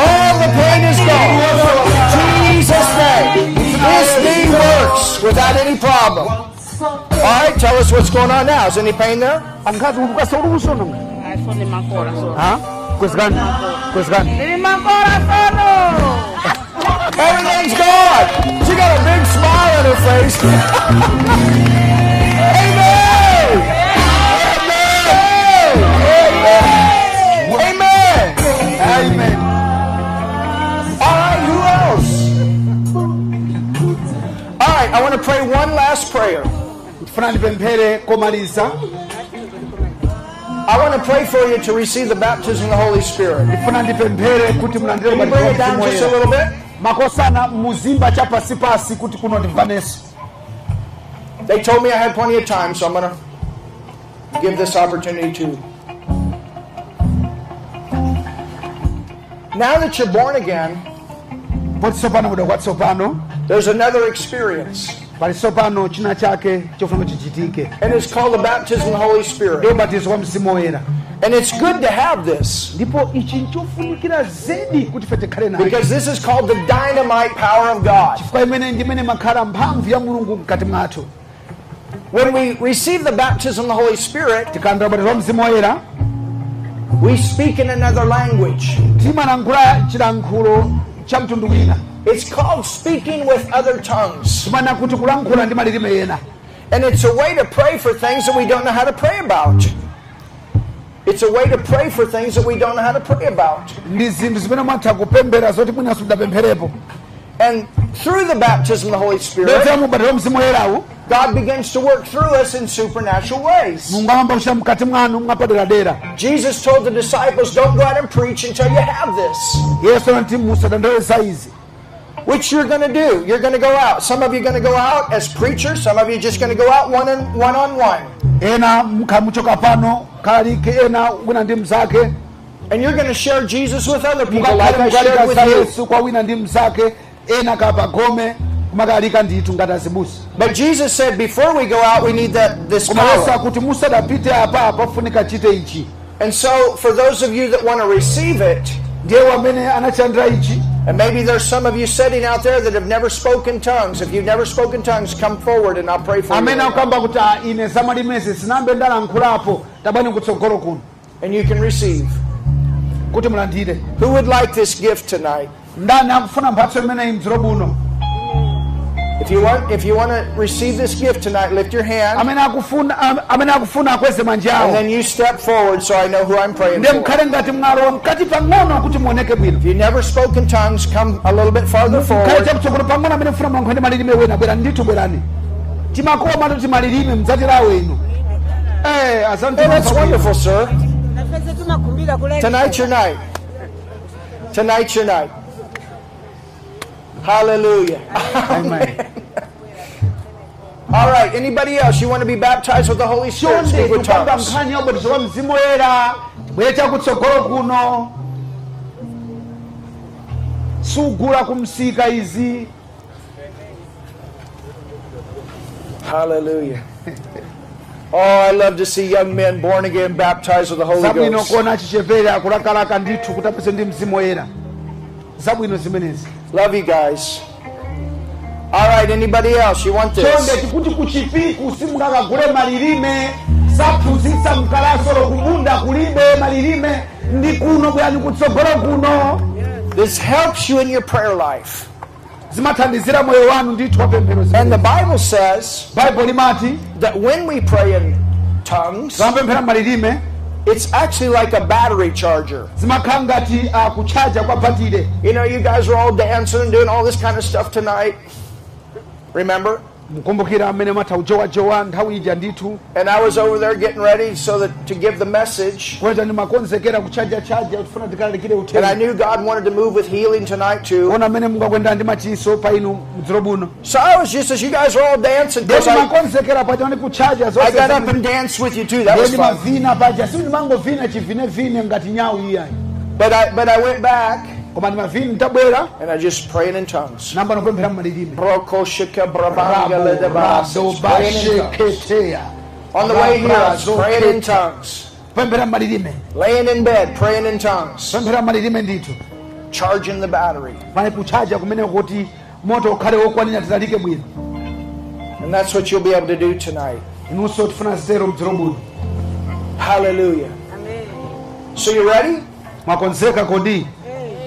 All the pain is gone. Jesus' name. This knee works without any problem. All right, tell us what's going on now. Is any pain there? ankhazi ukukasa uli kusona mwe Everything's gone. She got a big smile on her face. Amen. Amen. Amen. amen All right, who else? All right, I want to pray one last prayer. tifuna ndipemphere komaliza I want to pray for you to receive the baptism of the Holy Spirit. tifuna ndipemphere kuti mulandire Can you bring it down just a little bit? Makosana muzimba cha pasipasi kuti kuno ndimvaneso They told me I had plenty of time, so I'm going to give this opportunity to. Now that you're born again, poti tsopano kuda kwatsopano there's another experience, pali tsopano china chake chofuna kuti chichitike and it's called the baptism of the Holy Spirit. Ndiyo ubatizo wa mzimu woyera And it's good to have this ndipo ichi nchofunikira zedi kuti ife tikhale nacho because this is called the dynamite power of God. chifukwa imene ndimene makhala mphamvu ya mulungu mkati mwathu When we receive the baptism of the Holy Spirit, tikalandira ubatizo wa mzimu woyera we speak in another language. timalankhula chilankhulo cha mtundu wina It's called speaking with other tongues. timanena kuti kulankhula ndi malilime ena And it's a way to pray for things that we don't know how to pray about. It's a way to pray for things that we don't know how to pray about. And through the baptism of the Holy Spirit, God begins to work through us in supernatural ways. Jesus told the disciples, Don't go out and preach until you have this. Which you're going to do. You're going to go out. Some of you are going to go out as preachers. Some of you are just going to go out one on one. On one. ena mukhala muchoka pano kalalike ena wina ndi And you're going to share Jesus with other people like I shared with you. yesu kwa wina ndi ena kapagome kumakalika ndithu ngati azibusa But Jesus said, before we go out, we need that this power. akuti musadapite apa pafunika chite ichi And so, for those of you that want to receive it, ndiye wamene anachandira ichi and maybe there's some of you sitting out there that have never spoken tongues. If you've never spoken tongues, come forward and I'll pray for you. akukamba kuti "Ah, ine zamalimese sinambe ndalankhulapo tabwani kutsogolo kuno And you can receive. Who would like this gift tonight? If you want, if you want to receive this gift tonight, lift your hand, amene akufuna am- amene akufuna akweze manja and awo then you step forward so I know who I'm praying ndiye for. mukhale ngati mwalowa mkati pang'ono kuti muoneke bwino If you've never spoken tongues, come a little bit farther mukhale forward. chakutsogolo pang'ono amene mfuna mwankho ndi malilime wena bwera ndithu bwerani timakoma toti malilime mdzatirawo inu Eh, asante Hey, that's wonderful, sir. nafese timakhumbira kuleka Tonight's your night. Tonight's your night. Hallelujah. Amen. All right. Anybody else? You want to be baptized with the Holy Spirit? Speak with tongues. nkhani ya ubatizo wa mzimu woyera bwere chakutsogolo kuno sugula kumsika izi Hallelujah. Oh, I love to see young men born again baptized with the Holy Ghost. Zabwino zimenezi Love you guys. All right. Anybody else? You want chonde this? tikuti kuchipiku malilime saphunzitsa mkalasolo kumunda kulibe malilime ndi kuno bwerani kutsogolo kuno This helps you in your prayer life. zimathandizira moyo wanu ndithu wapemphero And the Bible says baibo limati that when we pray in tongues, malilime it's actually like a battery charger. uh, kuchaja kwa batire You know, you guys are all dancing and doing all this kind of stuff tonight. Remember? Mukumbukira amene matha nthawi ija ndithu And I was over there getting ready so that to give the message. ndimakonzekera kuchajachaja tifuna tikalalikire And I knew God wanted to move with healing tonight too. ona amene mungakwenda ndi machiso pa inu mdziro buno So I was just as you guys were all dancing, I, ndimakonzekera paja ndi kuchaja I got up and danced with you too. That was fun. ndimavina paja chivinevine ngati nyawu iyayi But I but I went back koma ndimavina nditabwera and I just prayed in tongues. namba nopemphera mmalilime Broko shika brabanga ledebas. Praying in tongues. On the way here, I was praying in tongues. pemphera mmalilime Laying in bed, praying in tongues. pemphera mmalilime ndithu Charging the battery. pane kuchaja kumene kuti moto ukhale wokwanira tilalike bwino And that's what you'll be able to do tonight. inunso tifuna zitero mdziro buno Hallelujah. So you ready? mwakonzeka kodi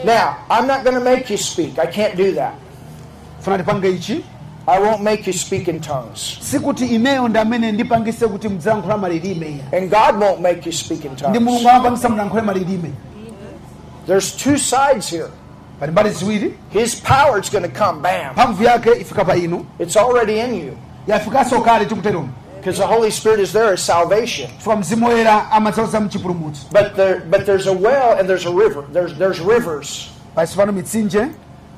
Now, I'm not going to make you speak. I can't do that. funa tipange ichi I won't make you speak in tongues. sikuti ineyo ndi amene ndipangise kuti mudzalankhula malilime And God won't make you speak in ndi tongues. mulungu amapangisa mulankhule malilime There's two sides here. pali mbali ziwiri His power is going to come, bam. mphamvu yake ifika pa inu It's already in you. yafikanso kale tikuteromo Because the Holy Spirit is there as salvation. chifukwa mzimu woyera But there, but there's a well and there's a river. There's there's rivers. pasi pano mitsinje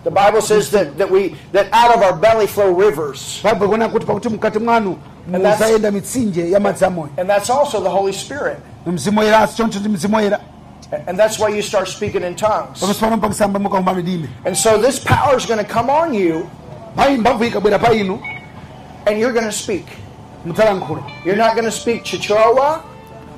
The Bible says that, that we that out of our belly flow rivers. baibulo ikuona kuti pakuti mkati mwanu that's- muzayenda mitsinje ya madzi amoyo And that's also the Holy Spirit. mzimu woyeranso choncho ndi mzimu woyera And that's why you start speaking in tongues. pamene pano mpakisamba mukaumba milime And so this power is going to come on you payi mphamvu ikabwera pa inu and you're going to speak. You're not going to speak Chichewa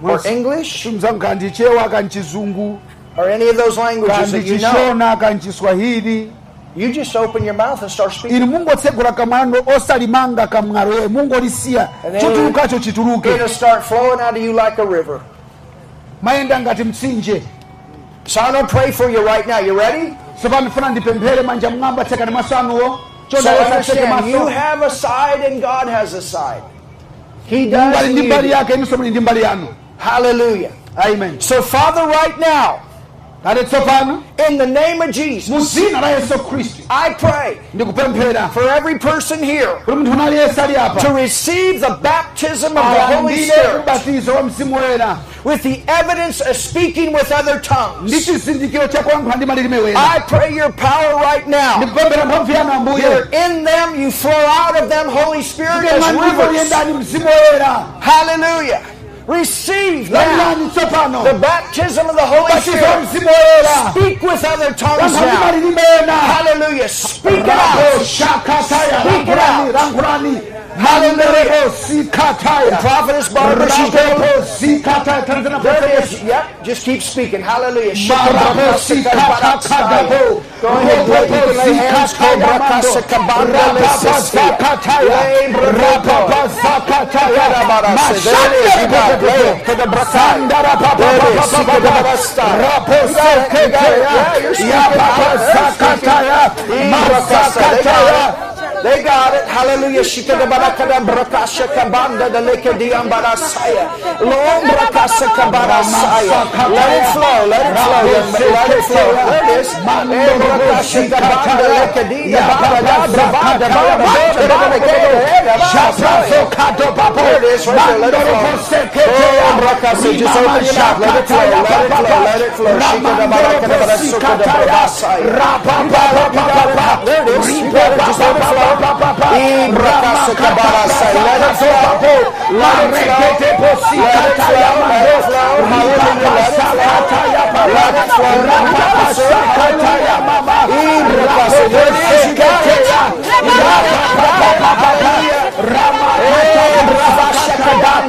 or English mudzalankhula ndi chewa or any of those languages that you know. You just open your mouth and start speaking. inu mungotsegula kamwano osalimanga And then- chotulukacho chituluke It'll start flowing out of you like a river. mayenda ngati mtsinje So I'm going to pray for you right now. You ready? tsopano funa ndipemphere manja mwamba tsekani maso anuwo So understand, you have a side and God has a side. He does. ali and ndi you mbali do. yake inunso muli ndi mbali yanu Hallelujah. amen So Father, right now, in the name of Jesus, mu dzina la yesu khristu I pray for every person here kuti munthu una aliyense ali to receive the baptism of the Holy Spirit ubatizo wa mzimu woyera with the evidence of speaking with other tongues. chizindikiro chakulankhula ndi malilime wena. I pray your power right now. ndikupemphera mphamvu yanu ambuye. You're in them, you flow out of them, Holy Spirit, as rivers. liyendani mzimu woyera Hallelujah. Receive now the baptism of the Holy Spirit. Speak with other tongues now. Hallelujah. Speak it out. Speak it out. Hallelujah. Prophetess Barbara, she's going Rabo sikataya tanzania There it is. Yep. Just keep speaking. Hallelujah. Go ahead, boy. You can lay hands. Cobra Casa Cabanda Lesesia. Lay Brababa. Yarabarase. There it is. You got it. Lay it to the Brakai. There it is. Sikadabarasta. You got it. You got it. Yeah, you're speaking. Yeah, speaking. Ibrakasa. They got it. It. Hallelujah. Shikadabarakada Brakasha Kabanda the Lake Diambarasaya. Lombra Casa Kabarasaya. Let it flow. Let it flow. Let it flow. There it is. There it is. Let it. Oh. Just open your mouth. Let it flow. Let it flow. Let it flow. Shikadabarakada Barasuka Bravasaya. You got it. You got it. There it is. You got it. Just let it flow. Let it flow.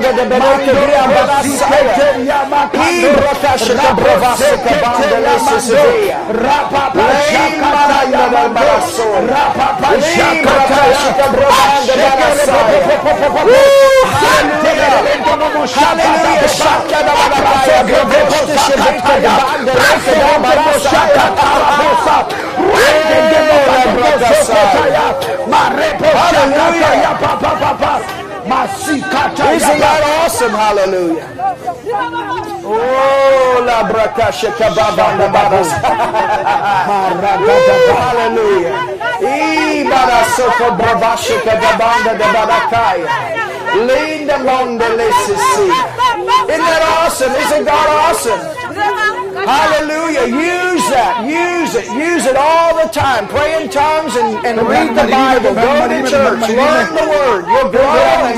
It, sir. Hallelujah. Ibrakasa. There it is. You got it. You got it. Hallelujah. Eh, Bravasha Kabanda de Bereke Diambarasaya. Libra Kashika Bravasika Bandelesa Sevilla. Isn't that awesome? Hallelujah. Oh, la brakasha kababanda baras. Hallelujah. Ibara soko bravasha kababanda de barakaya. Linda monde lesisi. Isn't that awesome? Isn't God awesome? Hallelujah. Use that. Use it. Use it all the time. Pray in tongues and, and read the Bible. Go to church. Learn the word. You'll grow and grow.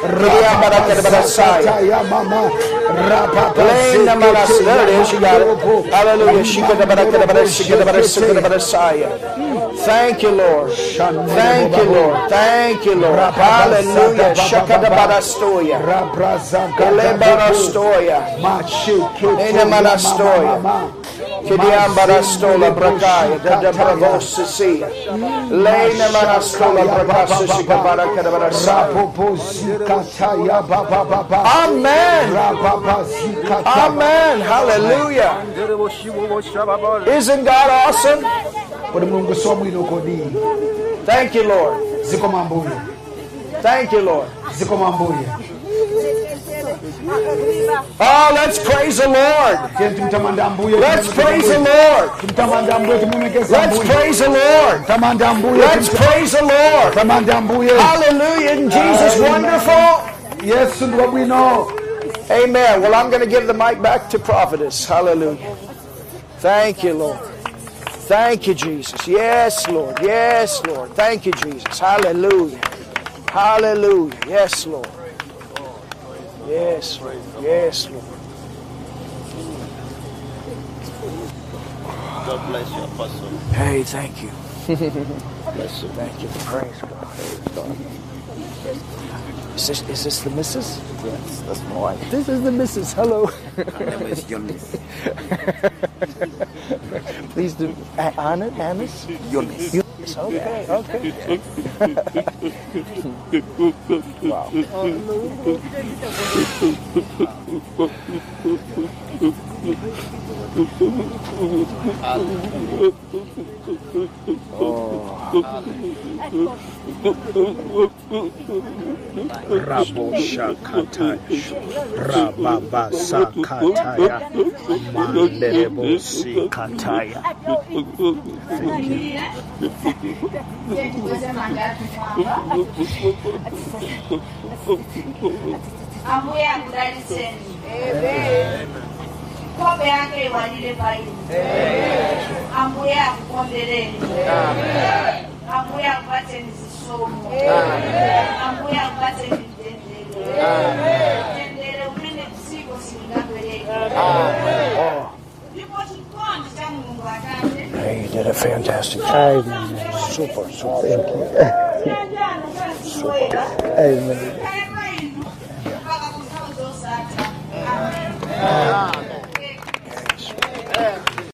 Kiriambara kada bada saya. Lena Manasi. There it is. You got it. Hallelujah. Shikadabara, shikadabara, shikadabara, saya. Thank you, Lord. Thank you, Lord. Thank you, Lord. Hallelujah. Shakadabara stoya. Elebara stoya. Lena Manastoya. Kidiambara stola brakaya. Dada bravosa sia. Lena Manastola kadabara saya. Amen. Amen. Hallelujah. Isn't God awesome? kodi mulungu si wabwino kodi Thank you, Lord. Thank you, Lord. Oh, let's praise the Lord. Let's praise the Lord. Let's praise the Lord. Let's praise the Lord. Hallelujah. Isn't Jesus wonderful? Yes, and what we know. Amen. Well, I'm going to give the mic back to prophetess. Hallelujah. Thank you, Lord. Thank you, Jesus. Yes, Lord. Yes, Lord. Thank you, Jesus. Hallelujah. Hallelujah. Yes, Lord. Yes, Lord. Yes, Lord. God bless you, Apostle. Hey, thank you. Bless you. Thank you. Praise God. Is this, is this the missus? Yes, that's my wife. This is the missus. Hello. Her name is Eunice. Please do. A- Anna, Annis? Eunice. Yes, Okay, okay. wow. Oh. Rabo shakataya, rababa Kombe yake iwalile faini. Amen. Amuya akukombereni. Akupate mzima. Hey, you did a fantastic job. Amen. Super, super. Thank you. super. Amen. Amen. Amen. Amen.